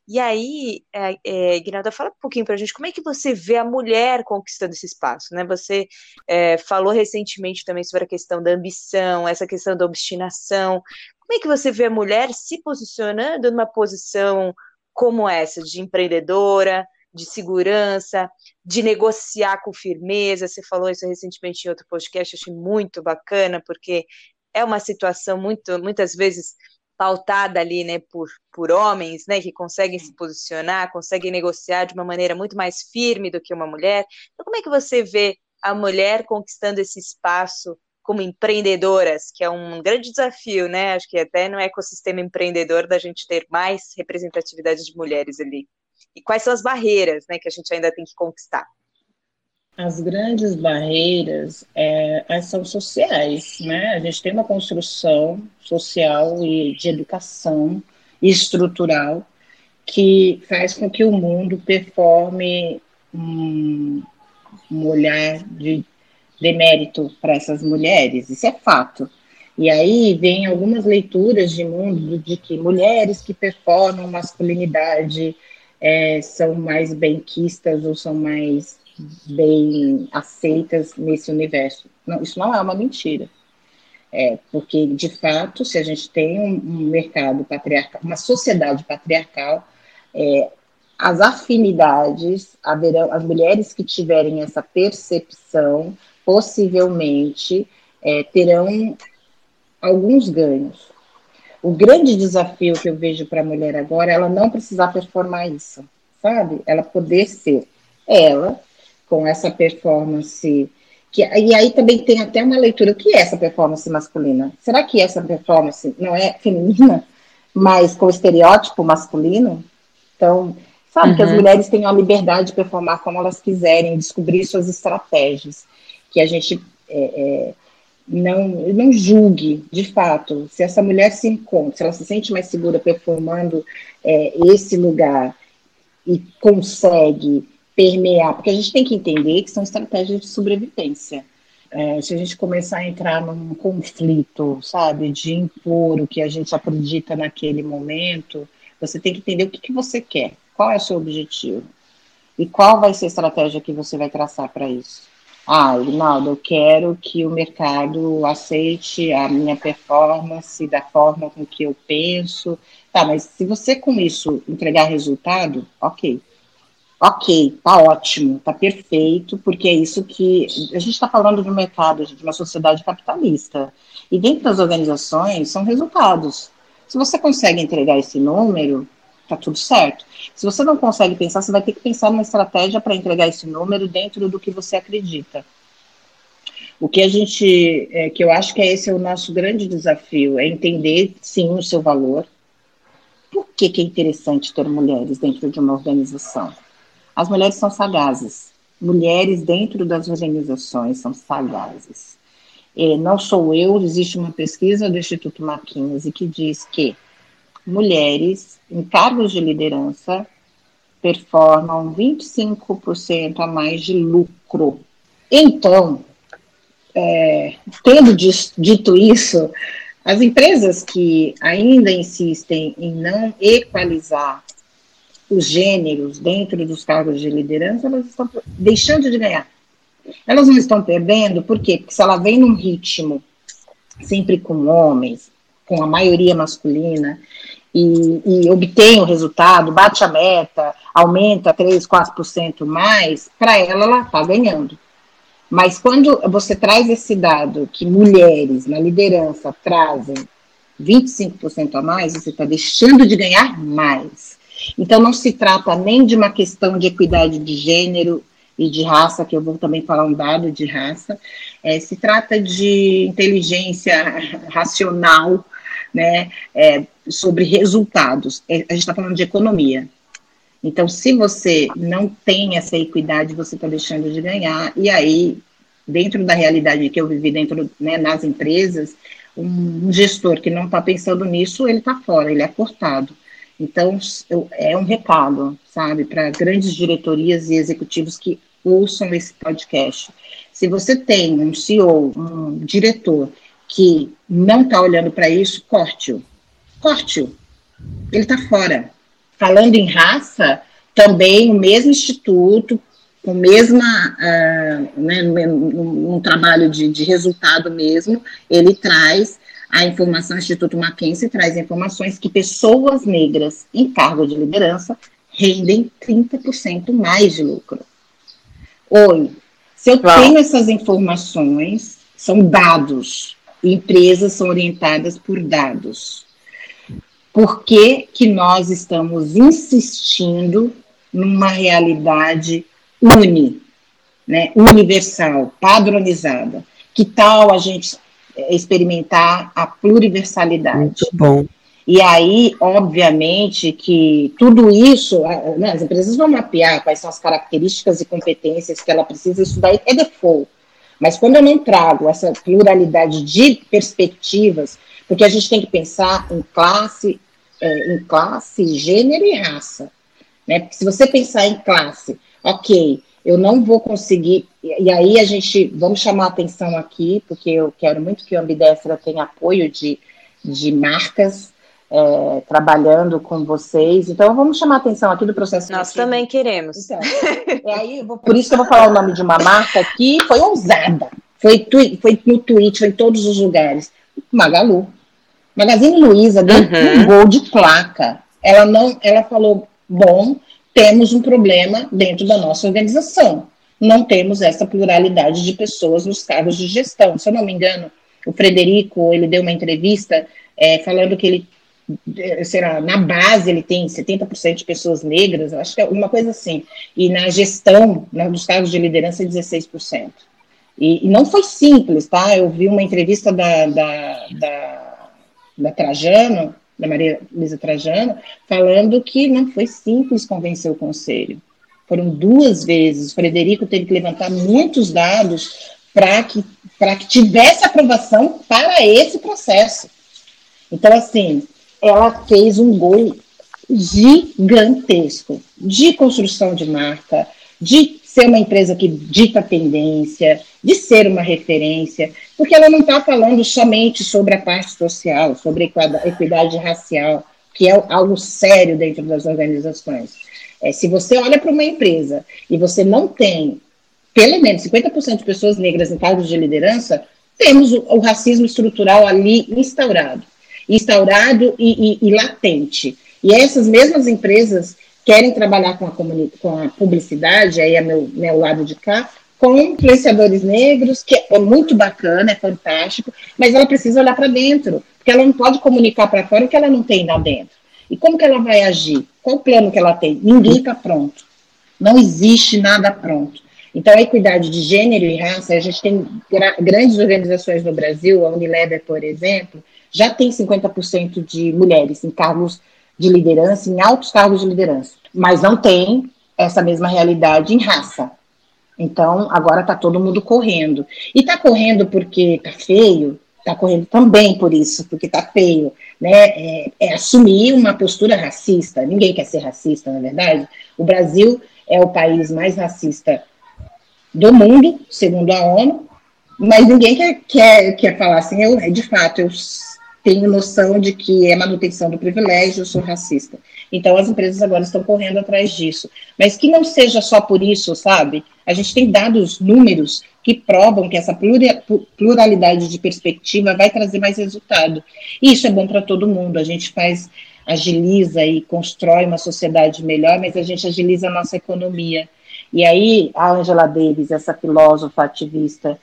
E aí, é, é, fala um pouquinho para a gente como é que você vê a mulher conquistando esse espaço, né? Você é, falou recentemente também sobre a questão da ambição, essa questão da obstinação. Como é que você vê a mulher se posicionando numa posição como essa, de empreendedora, de segurança, de negociar com firmeza? Você falou isso recentemente em outro podcast, achei muito bacana, porque é uma situação muito, muitas vezes pautada ali, né, por, por homens, né, que conseguem se posicionar, conseguem negociar de uma maneira muito mais firme do que uma mulher. Então, como é que você vê a mulher conquistando esse espaço como empreendedoras, que é um grande desafio, né? Acho que até no ecossistema empreendedor da gente ter mais representatividade de mulheres ali. E quais são as barreiras, né, que a gente ainda tem que conquistar? As grandes barreiras é, são sociais, né? A gente tem uma construção social e de educação estrutural que faz com que o mundo performe um, um olhar de demérito para essas mulheres. Isso é fato. E aí vem algumas leituras de mundo de que mulheres que performam masculinidade é, são mais benquistas ou são mais bem aceitas nesse universo. Não, isso não é uma mentira. É, porque, de fato, se a gente tem um, um mercado patriarcal, uma sociedade patriarcal, é, as afinidades, haverão, as mulheres que tiverem essa percepção, possivelmente é, terão alguns ganhos. O grande desafio que eu vejo para a mulher agora é ela não precisar performar isso, sabe? Ela poder ser ela, com essa performance. Que, e aí também tem até uma leitura: o que é essa performance masculina? Será que essa performance não é feminina, mas com estereótipo masculino? Então, sabe uhum. que as uhum. mulheres têm a liberdade de performar como elas quiserem, descobrir suas estratégias, que a gente é, é, não, não julgue, de fato, se essa mulher se encontra, se ela se sente mais segura performando é, esse lugar e consegue permear, porque a gente tem que entender que são estratégias de sobrevivência. É, se a gente começar a entrar num conflito, sabe, de impor o que a gente acredita naquele momento, você tem que entender o que, que você quer, qual é o seu objetivo e qual vai ser a estratégia que você vai traçar para isso. Ah, Rinaldo, eu quero que o mercado aceite a minha performance da forma com que eu penso. Tá, mas se você com isso entregar resultado, ok. Ok, tá ótimo, tá perfeito, porque é isso que. A gente está falando de um mercado, de uma sociedade capitalista. E dentro das organizações são resultados. Se você consegue entregar esse número, tá tudo certo. Se você não consegue pensar, você vai ter que pensar numa estratégia para entregar esse número dentro do que você acredita. O que a gente, é, que eu acho que é esse é o nosso grande desafio, é entender sim o seu valor. Por que, que é interessante ter mulheres dentro de uma organização? As mulheres são sagazes. Mulheres dentro das organizações são sagazes. E não sou eu, existe uma pesquisa do Instituto Mackenzie que diz que mulheres em cargos de liderança performam 25% a mais de lucro. Então, é, tendo dito isso, as empresas que ainda insistem em não equalizar os gêneros dentro dos cargos de liderança, elas estão deixando de ganhar. Elas não estão perdendo, por quê? Porque se ela vem num ritmo sempre com homens, com a maioria masculina, e, e obtém o resultado, bate a meta, aumenta 3, 4% mais, para ela, ela está ganhando. Mas quando você traz esse dado que mulheres na liderança trazem 25% a mais, você está deixando de ganhar mais. Então, não se trata nem de uma questão de equidade de gênero e de raça, que eu vou também falar um dado de raça, é, se trata de inteligência racional né, é, sobre resultados. É, a gente está falando de economia. Então, se você não tem essa equidade, você está deixando de ganhar. E aí, dentro da realidade que eu vivi dentro né, nas empresas, um gestor que não está pensando nisso, ele está fora, ele é cortado. Então, é um recado, sabe, para grandes diretorias e executivos que ouçam esse podcast. Se você tem um CEO, um diretor que não está olhando para isso, corte-o. Corte-o. Ele está fora. Falando em raça, também o mesmo instituto, com mesma, uh, né, um, um trabalho de, de resultado mesmo, ele traz a informação, o Instituto Mackenzie traz informações que pessoas negras em cargo de liderança rendem 30% mais de lucro. Oi, se eu Uau. tenho essas informações, são dados, empresas são orientadas por dados. Por que, que nós estamos insistindo numa realidade uni, né, universal, padronizada? Que tal a gente experimentar a pluriversalidade? Muito bom. E aí, obviamente, que tudo isso, né, as empresas vão mapear quais são as características e competências que ela precisa estudar, é default. Mas quando eu não trago essa pluralidade de perspectivas, porque a gente tem que pensar em classe, é, em classe, gênero e raça. Né? Porque se você pensar em classe, ok, eu não vou conseguir. E aí a gente vamos chamar atenção aqui, porque eu quero muito que o Ambidestra tenha apoio de, de marcas é, trabalhando com vocês. Então, vamos chamar a atenção aqui do processo. Nós também queremos. Então, é aí, por isso que eu vou falar o nome de uma marca que foi ousada. Foi, foi no tweet, foi em todos os lugares. Magalu. Magazine Luiza deu uhum. um gol de placa. Ela não, ela falou: bom, temos um problema dentro da nossa organização. Não temos essa pluralidade de pessoas nos cargos de gestão. Se eu não me engano, o Frederico ele deu uma entrevista é, falando que ele será, na base ele tem 70% de pessoas negras, acho que é uma coisa assim, e na gestão, né, nos cargos de liderança, 16%. E, e, não foi simples, tá? Eu vi uma entrevista da, da, da, da Trajano, da Maria Luísa Trajano, falando que não foi simples convencer o conselho. Foram duas vezes, o Frederico teve que levantar muitos dados para que, que tivesse aprovação para esse processo. Então, assim, ela fez um gol gigantesco de construção de marca, de ser uma empresa que dita tendência, de ser uma referência, porque ela não está falando somente sobre a parte social, sobre a equidade racial, que é algo sério dentro das organizações. É, se você olha para uma empresa e você não tem pelo menos 50% de pessoas negras em cargos de liderança, temos o, o racismo estrutural ali instaurado. Instaurado e, e, e, latente. E essas mesmas empresas querem trabalhar com a, com a publicidade, aí é meu, meu lado de cá, com influenciadores negros, que é muito bacana, é fantástico, mas ela precisa olhar para dentro, porque ela não pode comunicar para fora o que ela não tem lá dentro. E como que ela vai agir? Qual o plano que ela tem? Ninguém está pronto. Não existe nada pronto. Então, a equidade de gênero e raça, a gente tem grandes organizações no Brasil, a Unilever, por exemplo, já tem 50% de mulheres em cargos de liderança, em altos cargos de liderança, mas não tem essa mesma realidade em raça. Então, agora está todo mundo correndo. E está correndo porque está feio, está correndo também por isso, porque está feio. Né? É, é, assumir uma postura racista. Ninguém quer ser racista, na verdade. O Brasil é o país mais racista do mundo, segundo a ONU, mas ninguém quer, quer, quer falar assim, eu, de fato, eu tenho noção de que é manutenção do privilégio, eu sou racista. Então as empresas agora estão correndo atrás disso. Mas que não seja só por isso, sabe? A gente tem dados, números que provam que essa pluralidade de perspectiva vai trazer mais resultado. E isso é bom para todo mundo. A gente faz, agiliza e constrói uma sociedade melhor, mas a gente agiliza a nossa economia. E aí, a Angela Davis, essa filósofa ativista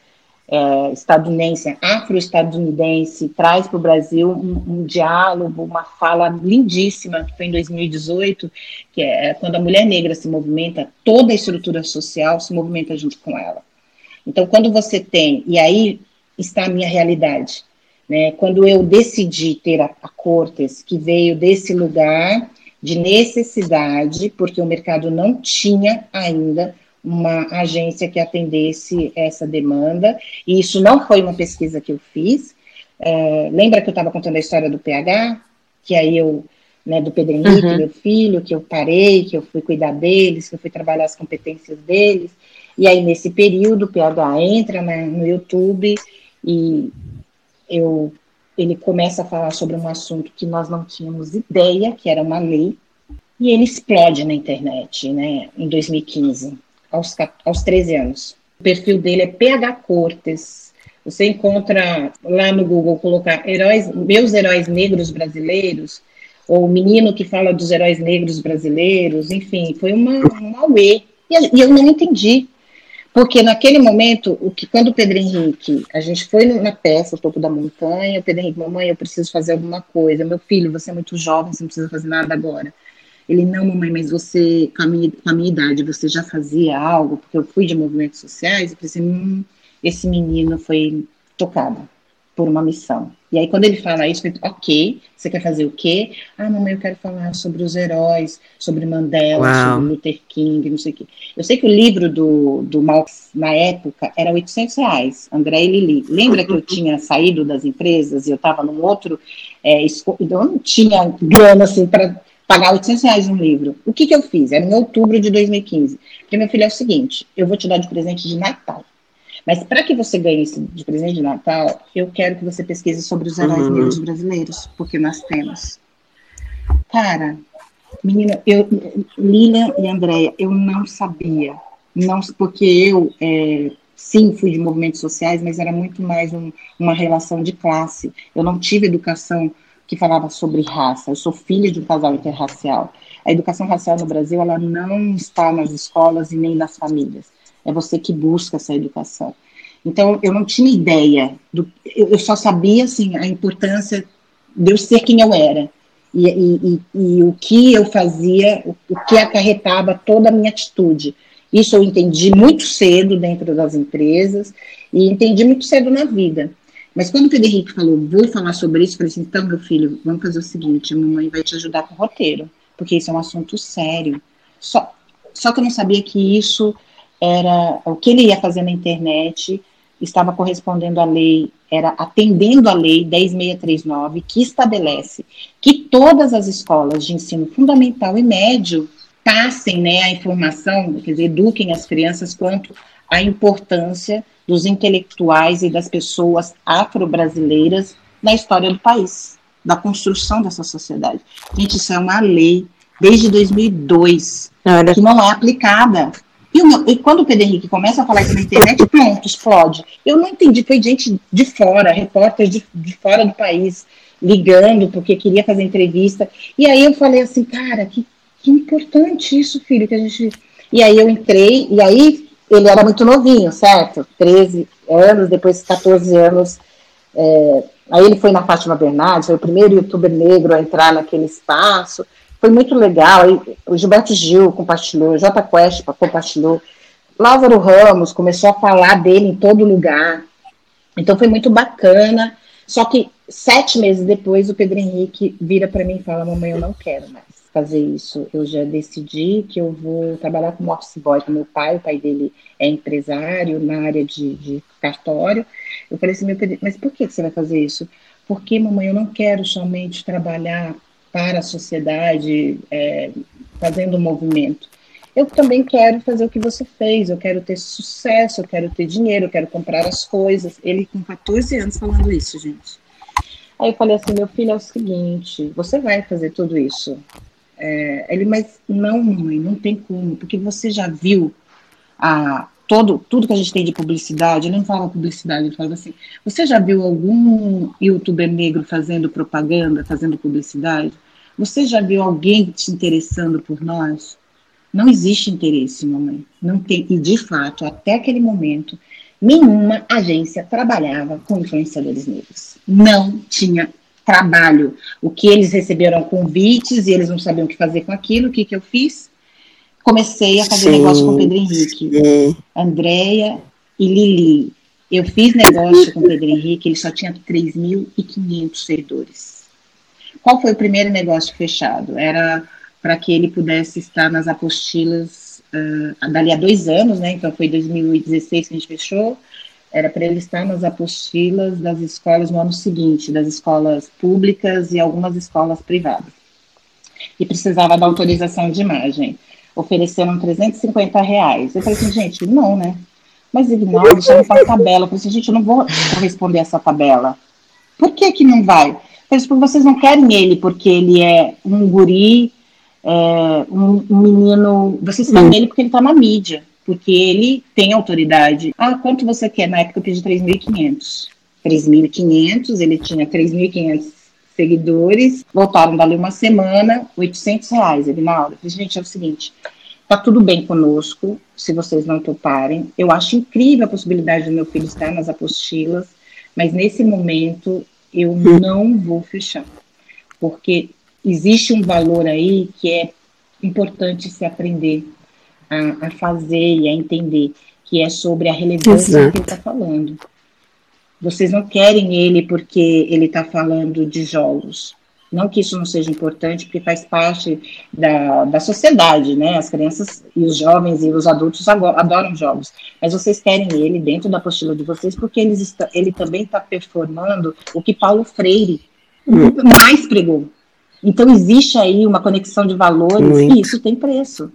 é, estadunidense, afro-estadunidense, traz para o Brasil um, um, diálogo, uma fala lindíssima, que foi em 2018, que é quando a mulher negra se movimenta, toda a estrutura social se movimenta junto com ela. Então, quando você tem, e aí está a minha realidade, né, quando eu decidi ter a, a Cortes, que veio desse lugar de necessidade, porque o mercado não tinha ainda uma agência que atendesse essa demanda, e isso não foi uma pesquisa que eu fiz. É, lembra que eu estava contando a história do PH? Que aí eu, né, do Pedro Henrique, uhum. meu filho, que eu parei, que eu fui cuidar deles, que eu fui trabalhar as competências deles. E aí, nesse período, o PH entra no YouTube e eu ele começa a falar sobre um assunto que nós não tínhamos ideia, que era uma lei, e ele explode na internet, né, em 2015, aos, aos 13 anos. O perfil dele é PH Cortes. Você encontra lá no Google colocar heróis, meus heróis negros brasileiros, ou menino que fala dos heróis negros brasileiros, enfim, foi uma, uma uê. E eu não entendi. Porque naquele momento, o que quando o Pedro Henrique, a gente foi na peça, o topo da montanha, o Pedro Henrique, mamãe, eu preciso fazer alguma coisa. Meu filho, você é muito jovem, você não precisa fazer nada agora. Ele, não, mamãe, mas você, com a minha, com a minha idade, você já fazia algo? Porque eu fui de movimentos sociais, eu pensei, hum, esse menino foi tocado por uma missão. E aí, quando ele fala isso, eu falei, ok, você quer fazer o quê? Ah, mamãe, eu quero falar sobre os heróis, sobre Mandela, Uau. sobre Luther King, não sei o quê. Eu sei que o livro do, do Marx, na época, era 800 reais, André e Lili. Lembra que eu tinha saído das empresas e eu estava num outro, é, eu não tinha grana, assim, para pagar 800 reais um livro. O que que eu fiz? Era em outubro de 2015. Porque, meu filho, é o seguinte, eu vou te dar de presente de Natal. Mas para que você ganhe isso de presente de Natal, eu quero que você pesquise sobre os heróis uhum. negros brasileiros, porque nós temos. Cara, menina, eu, Lilian e Andréia, eu não sabia. Não, porque eu, é, sim, fui de movimentos sociais, mas era muito mais um, uma relação de classe. Eu não tive educação que falava sobre raça. Eu sou filha de um casal interracial. A educação racial no Brasil, ela não está nas escolas e nem nas famílias é você que busca essa educação. Então, eu não tinha ideia, do, eu só sabia, assim, a importância de eu ser quem eu era. E, e, e, e o que eu fazia, o, o, que acarretava toda a minha atitude. Isso eu entendi muito cedo dentro das empresas e entendi muito cedo na vida. Mas quando o Pedro Henrique falou, vou falar sobre isso, eu falei assim, então, meu filho, vamos fazer o seguinte, a mamãe vai te ajudar com o roteiro, porque isso é um assunto sério. Só, só que eu não sabia que isso era o que ele ia fazer na internet estava correspondendo à lei, era atendendo à lei 10639, que estabelece que todas as escolas de ensino fundamental e médio passem né, a informação, quer dizer, eduquem as crianças quanto à importância dos intelectuais e das pessoas afro-brasileiras na história do país, da construção dessa sociedade. Gente, isso é uma lei desde 2002, Olha. que não é aplicada. E, meu, e, quando o Pedro Henrique começa a falar isso na internet, pronto, explode. Eu não entendi, foi gente de fora, repórteres de, de fora do país, ligando porque queria fazer entrevista. E aí eu falei assim, cara, que, que importante isso, filho, que a gente. E aí eu entrei, e aí ele era muito novinho, certo? 13 anos, depois 14 anos. É, aí ele foi na Fátima Bernardes, foi o primeiro youtuber negro a entrar naquele espaço. Foi muito legal. Aí, o Gilberto Gil compartilhou, J Quest compartilhou. Lázaro Ramos começou a falar dele em todo lugar. Então foi muito bacana. Só que sete meses depois, o Pedro Henrique vira para mim e fala: Mamãe, eu não quero mais fazer isso. Eu já decidi que eu vou trabalhar como office boy com meu pai. O pai dele é empresário na área de, de cartório. Eu falei assim: meu Pedro, mas por que você vai fazer isso? Porque, mamãe, eu não quero somente trabalhar para a sociedade, é, fazendo um movimento. Eu também quero fazer o que você fez, eu quero ter sucesso, eu quero ter dinheiro, eu quero comprar as coisas. Ele com 14 anos falando isso, gente. Aí eu falei assim, meu filho, é o seguinte, você vai fazer tudo isso. É, ele, mas não, mãe, não tem como, porque você já viu a, todo, tudo que a gente tem de publicidade, ele não fala publicidade, ele fala assim, você já viu algum youtuber negro fazendo propaganda, fazendo publicidade? Você já viu alguém se interessando por nós? Não existe interesse, mamãe. Não tem. E, de fato, até aquele momento, nenhuma agência trabalhava com influenciadores negros. Não tinha trabalho. O que eles receberam convites e eles não sabiam o que fazer com aquilo, o que, que eu fiz? Comecei a fazer Sim. negócio com o Pedro Henrique, Sim. Andréia e Lili. Eu fiz negócio com o Pedro Henrique, ele só tinha 3.500 seguidores. Qual foi o primeiro negócio fechado? Era para que ele pudesse estar nas apostilas uh, dali a dois anos, né? Então foi 2016 que a gente fechou. Era para ele estar nas apostilas das escolas no ano seguinte, das escolas públicas e algumas escolas privadas. E precisava da autorização de imagem. Ofereceram 350 reais. Eu falei assim, gente, não, né? Mas Ignaldo chama para tabela. Eu falei assim, gente, eu não vou corresponder a essa tabela. Por que que não vai? Eu falei, porque vocês não querem ele porque ele é um guri é, um, um, menino. Vocês sabem ele porque ele está na mídia, porque ele tem autoridade. Ah, quanto você quer? Na época eu pedi 3.500. 3.500, ele tinha 3.500 seguidores, voltaram dali uma semana, 800 reais, Evinaldo. Eu falei, gente, é o seguinte, tá tudo bem conosco, se vocês não toparem. Eu acho incrível a possibilidade do meu filho estar nas apostilas, mas nesse momento eu não vou fechar, porque existe um valor aí que é importante se aprender a, a fazer e a entender, que é sobre a relevância Exato. que ele está falando. Vocês não querem ele porque ele está falando de jogos. Não que isso não seja importante, porque faz parte da, da sociedade, né? As crianças e os jovens e os adultos adoram jogos. Mas vocês querem ele dentro da apostila de vocês, porque eles está, ele também está performando o que Paulo Freire hum. mais pregou, então, existe aí uma conexão de valores Muito. e isso tem preço.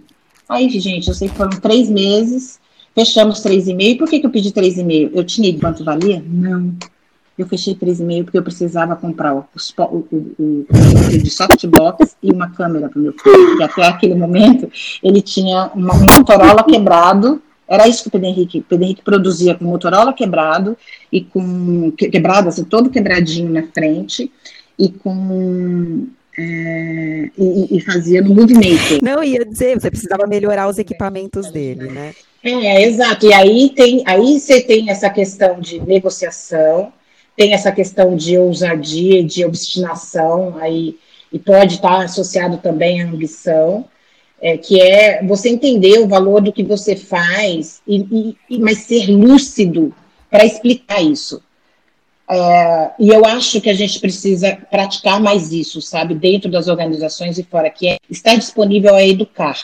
Aí, gente, eu sei que foram três meses, fechamos três e meio. Por que, que eu pedi três e meio? Eu tinha quanto valia? Não. Eu fechei três e meio porque eu precisava comprar o, o, o, o de softbox e uma câmera para meu filho, que até aquele momento ele tinha uma, um Motorola quebrado. Era isso que o Pedro Henrique, Pedro Henrique produzia com Motorola quebrado e com quebrado, assim, todo quebradinho na frente e com é, e, e, fazia no movimento. Não, ia dizer, você precisava melhorar os equipamentos dele, né? É, exato. E aí tem, aí você tem essa questão de negociação, tem essa questão de ousadia, de obstinação, aí, e pode estar associado também à ambição, é, que é você entender o valor do que você faz, e, e mas ser lúcido para explicar isso. É, e eu acho que a gente precisa praticar mais isso, sabe, dentro das organizações e fora, que é estar disponível a educar.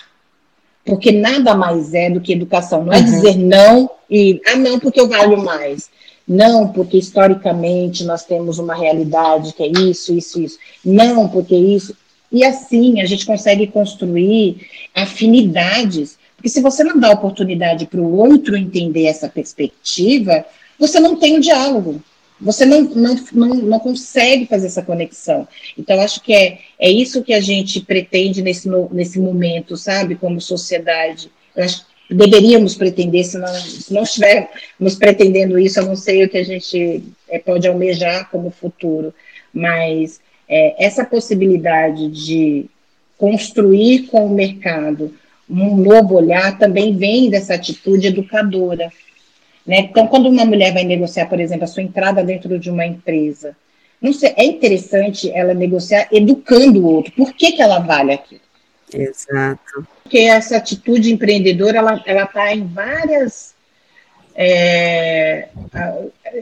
Porque nada mais é do que educação. Não é uhum. dizer não e, ah, não, porque eu valho mais. Não, porque historicamente nós temos uma realidade que é isso, isso, isso. Não, porque isso. E assim a gente consegue construir afinidades, porque se você não dá oportunidade para o outro entender essa perspectiva, você não tem o um diálogo. Você não, não, não, não, consegue fazer essa conexão. Então, acho que é, é isso que a gente pretende nesse, nesse momento, sabe, como sociedade. Eu acho que deveríamos pretender, se não, se não estivermos pretendendo isso, eu não sei o que a gente é, pode almejar como futuro, mas é, essa possibilidade de construir com o mercado um novo olhar também vem dessa atitude educadora, né? Então, quando uma mulher vai negociar, por exemplo, a sua entrada dentro de uma empresa, não sei, é interessante ela negociar educando o outro. Por que, que ela vale aquilo? Exato. Porque essa atitude empreendedora, ela ela está em várias é,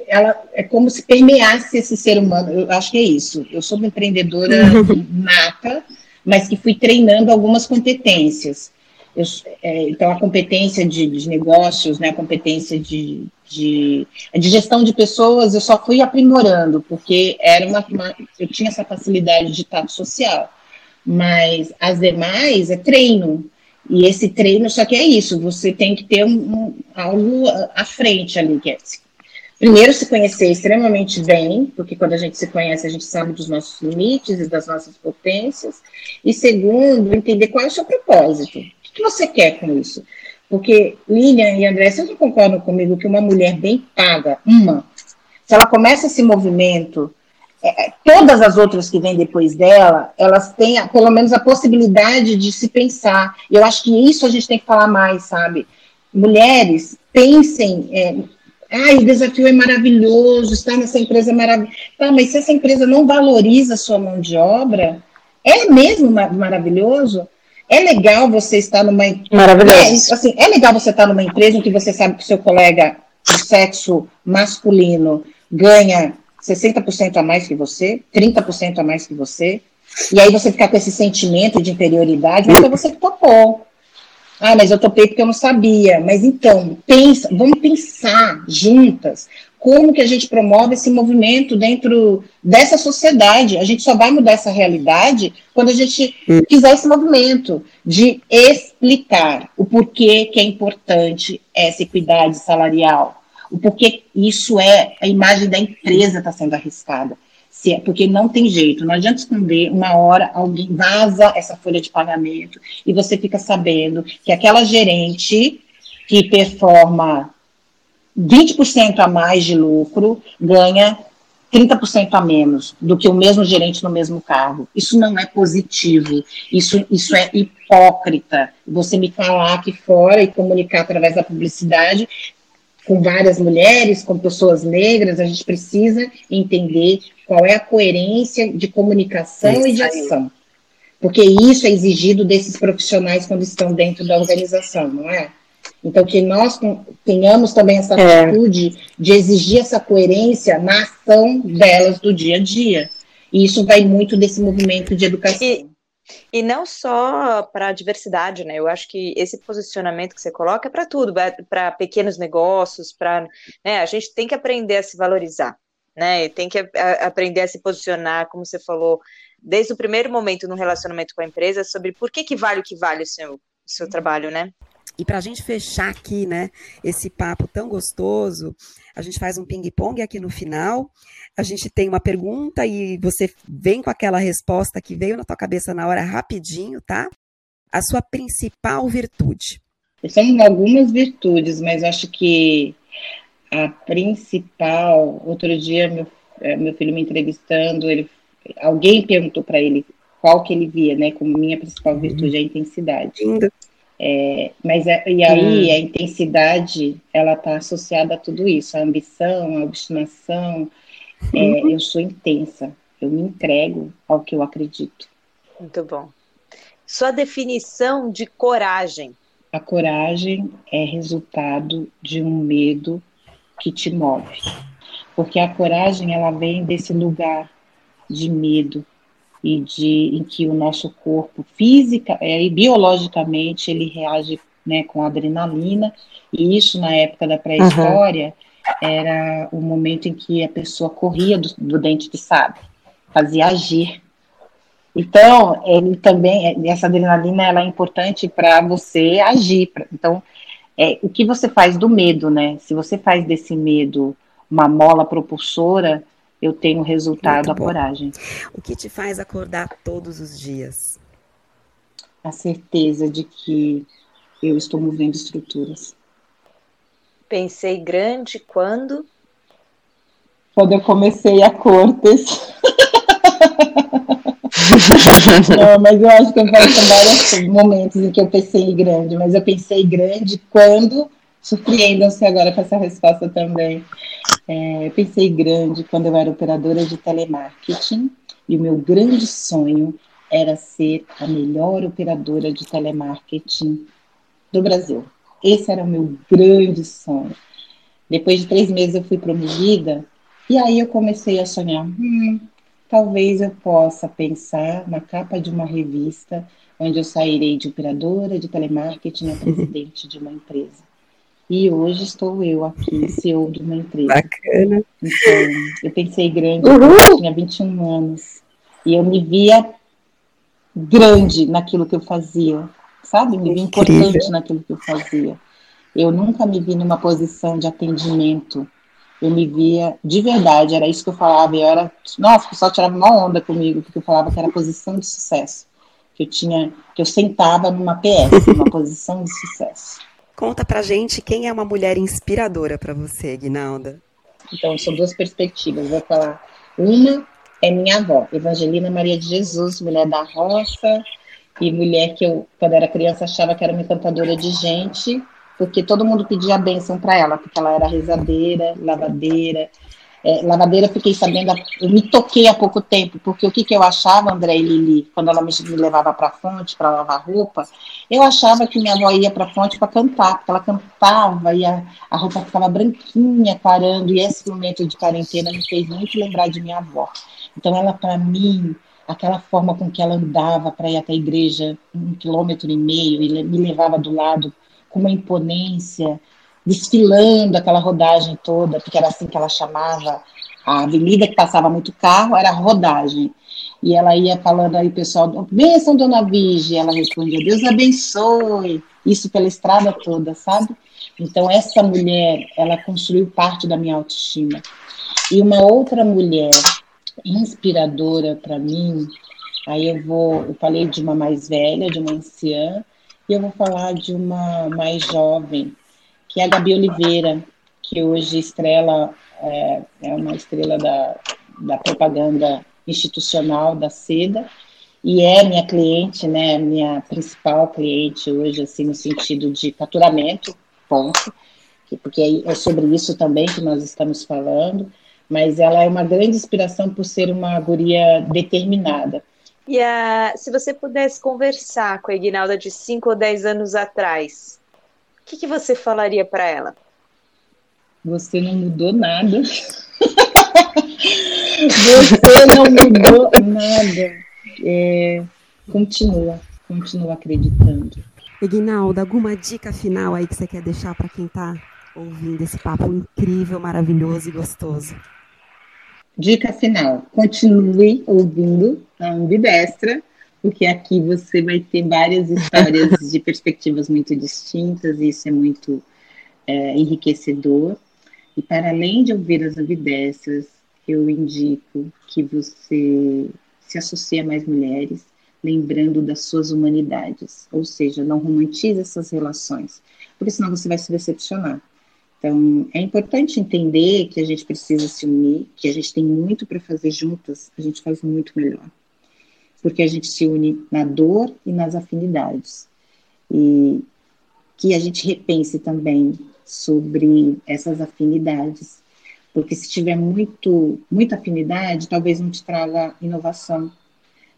ela é como se permeasse esse ser humano. Eu acho que é isso. Eu sou uma empreendedora (laughs) nata, mas que fui treinando algumas competências. Eu, é, então, a competência de, de, negócios, né, a competência de, de, de, gestão de pessoas, eu só fui aprimorando, porque era uma, uma, eu tinha essa facilidade de tato social. Mas as demais é treino. E esse treino, só que é isso, você tem que ter um, um, algo à frente ali, que é primeiro se conhecer extremamente bem, porque quando a gente se conhece, a gente sabe dos nossos limites e das nossas potências, e segundo, entender qual é o seu propósito o que você quer com isso? Porque Lilian e André, vocês não concordam comigo que uma mulher bem paga, uma, se ela começa esse movimento, é, é todas as outras que vêm depois dela, elas têm pelo menos a possibilidade de se pensar. E eu acho que isso a gente tem que falar mais, sabe? Mulheres, pensem. É, ah, o desafio é maravilhoso, estar nessa empresa é maravilhoso. Tá, mas se essa empresa não valoriza a sua mão de obra, é mesmo maravilhoso? É legal você estar numa Maravilhoso. É, assim, é legal você estar numa empresa em que você sabe que o seu colega do sexo masculino ganha 60% a mais que você, 30% a mais que você, e aí você ficar com esse sentimento de inferioridade, mas é você que topou. Ah, mas eu topei porque eu não sabia. Mas então, pensa, vamos pensar juntas como que a gente promove esse movimento dentro dessa sociedade. A gente só vai mudar essa realidade quando a gente hum. fizer esse movimento de explicar o porquê que é importante essa equidade salarial, o porquê isso é a imagem da empresa está sendo arriscada. Se é, porque não tem jeito, não adianta esconder, uma hora alguém vaza essa folha de pagamento e você fica sabendo que aquela gerente que performa 20% a mais de lucro ganha 30% a menos do que o mesmo gerente no mesmo cargo. Isso não é positivo, isso, isso é hipócrita. Você me falar aqui fora e comunicar através da publicidade com várias mulheres, com pessoas negras, a gente precisa entender qual é a coerência de comunicação e de ação. Porque isso é exigido desses profissionais quando estão dentro da organização, não é? Então, que nós tenhamos também essa é. atitude de exigir essa coerência na ação delas do dia a dia. E isso vai muito desse movimento de educação. E, e não só para a diversidade, né? Eu acho que esse posicionamento que você coloca é para tudo, para pequenos negócios, para. Né, a gente tem que aprender a se valorizar, né? Tem que a, aprender a se posicionar, como você falou, desde o primeiro momento no relacionamento com a empresa, sobre por que, que vale o que vale o seu, o seu trabalho, né? E para a gente fechar aqui, né, esse papo tão gostoso, a gente faz um ping-pong aqui no final. A gente tem uma pergunta e você vem com aquela resposta que veio na tua cabeça na hora rapidinho, tá? A sua principal virtude. São algumas virtudes, mas acho que a principal. Outro dia, meu, eh, meu filho me entrevistando, ele, alguém perguntou para ele qual que ele via, né, como minha principal virtude, a intensidade. Lindo. É, mas é, e aí hum. a intensidade ela está associada a tudo isso, a ambição, a obstinação. É, uhum. eu sou intensa, eu me entrego ao que eu acredito. Muito bom. Sua definição de coragem. A coragem é resultado de um medo que te move, porque a coragem ela vem desse lugar de medo, e de em que o nosso corpo física é, e biologicamente ele reage né, com adrenalina e isso na época da pré-história uhum. era o momento em que a pessoa corria do, do dente de sabre, fazia agir Então, ele também, essa adrenalina, ela é importante para você agir. Pra, então, é, o que você faz do medo, né? Se você faz desse medo uma mola propulsora, eu tenho resultado a coragem. O que te faz acordar todos os dias? A certeza de que eu estou movendo estruturas. Pensei grande quando? Quando eu comecei a Cortes. (laughs) Não, mas eu acho que eu posso vários momentos em que eu pensei grande, mas eu pensei grande quando, surpreendam-se agora com essa resposta também. É, pensei grande quando eu era operadora de telemarketing e o meu grande sonho era ser a melhor operadora de telemarketing do Brasil. Esse era o meu grande sonho. Depois de três meses eu fui promovida e aí eu comecei a sonhar. Hum, talvez eu possa pensar na capa de uma revista onde eu sairei de operadora de telemarketing a presidente de uma empresa. E hoje estou eu aqui, CEO de uma empresa. Bacana. Então, eu pensei grande, eu tinha 21 anos. E eu me via grande naquilo que eu fazia, sabe? Me via importante naquilo que eu fazia. Eu nunca me vi numa posição de atendimento eu me via de verdade, era isso que eu falava, eu era, nossa, o pessoal tirava uma onda comigo, porque eu falava que era posição de sucesso, que eu tinha, que eu sentava numa PS, numa posição de sucesso. Conta pra gente quem é uma mulher inspiradora para você, Guinalda. Então, são duas perspectivas, vou falar. Uma é minha avó, Evangelina Maria de Jesus, mulher da roça, e mulher que eu, quando era criança, achava que era uma encantadora de gente, porque todo mundo pedia bênção para ela, porque ela era rezadeira, lavadeira. É, lavadeira, fiquei sabendo, eu me toquei há pouco tempo, porque o que, que eu achava, André e Lili, quando ela me, me levava para a fonte para lavar roupa, eu achava que minha avó ia para a fonte para cantar, porque ela cantava e a, a roupa ficava branquinha, parando, e esse momento de quarentena me fez muito lembrar de minha avó. Então, ela, para mim, aquela forma com que ela andava para ir até a igreja, um quilômetro e meio, e me levava do lado com uma imponência, desfilando aquela rodagem toda, porque era assim que ela chamava a avenida que passava muito carro, era rodagem. E ela ia falando aí, pessoal, bênção, dona Vige, ela respondia, Deus abençoe, isso pela estrada toda, sabe? Então, essa mulher, ela construiu parte da minha autoestima. E uma outra mulher inspiradora para mim, aí eu vou, eu falei de uma mais velha, de uma anciã, e eu vou falar de uma mais jovem, que é a Gabi Oliveira, que hoje estrela, é, é uma estrela da, da propaganda institucional da Seda, e é minha cliente, né, minha principal cliente hoje, assim, no sentido de faturamento, ponto, porque é sobre isso também que nós estamos falando, mas ela é uma grande inspiração por ser uma guria determinada. E a, se você pudesse conversar com a Ignalda de 5 ou 10 anos atrás, que, que você falaria para ela? Você não mudou nada. (laughs) você não mudou nada. É, continua, continua acreditando. Ignalda, alguma dica final aí que você quer deixar para quem está ouvindo esse papo incrível, maravilhoso e gostoso? Dica final: continue ouvindo a Ambidestra, porque aqui você vai ter várias histórias de perspectivas muito distintas, e isso é muito é, enriquecedor. E para além de ouvir as ambidestras, eu indico que você se associe a mais mulheres, lembrando das suas humanidades, ou seja, não romantize essas relações, porque senão você vai se decepcionar. Então, é importante entender que a gente precisa se unir, que a gente tem muito para fazer juntas, a gente faz muito melhor. Porque a gente se une na dor e nas afinidades. E que a gente repense também sobre essas afinidades. Porque se tiver muito, muita afinidade, talvez não te traga inovação,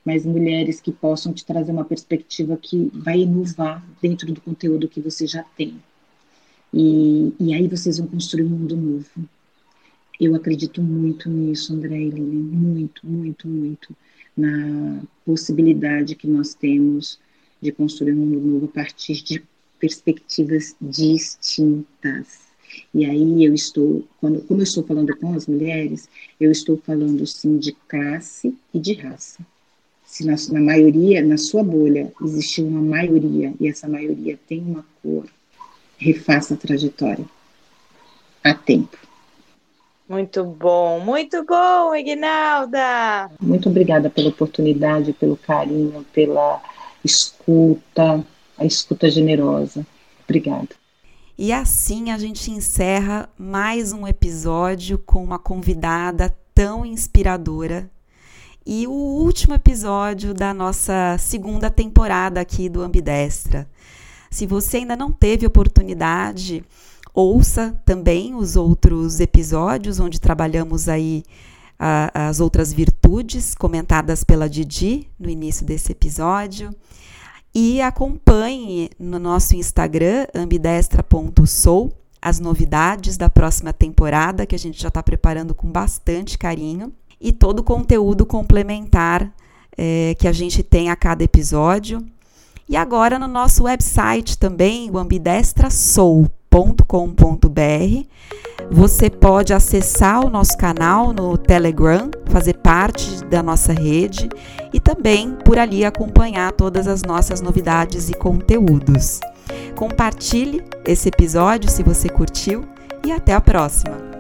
mas mulheres que possam te trazer uma perspectiva que vai inovar dentro do conteúdo que você já tem. E, e aí vocês vão construir um mundo novo. Eu acredito muito nisso, André e Lili, muito, muito, muito na possibilidade que nós temos de construir um mundo novo a partir de perspectivas distintas. E aí eu estou, quando, como eu estou falando com as mulheres, eu estou falando sim de classe e de raça. se na, na maioria, na sua bolha, existe uma maioria e essa maioria tem uma cor, refaça a trajetória a tempo. Muito bom, muito bom, Ignalda! Muito obrigada pela oportunidade, pelo carinho, pela escuta, a escuta generosa. Obrigada. E assim a gente encerra mais um episódio com uma convidada tão inspiradora. E o último episódio da nossa segunda temporada aqui do Ambidestra. Se você ainda não teve oportunidade, ouça também os outros episódios onde trabalhamos aí a, as outras virtudes comentadas pela Didi no início desse episódio. E acompanhe no nosso Instagram, ambidestra.sou, as novidades da próxima temporada, que a gente já está preparando com bastante carinho, e todo o conteúdo complementar é, que a gente tem a cada episódio. E agora no nosso website também, o ambidestrasou.com.br, você pode acessar o nosso canal no Telegram, fazer parte da nossa rede e também por ali acompanhar todas as nossas novidades e conteúdos. Compartilhe esse episódio se você curtiu e até a próxima!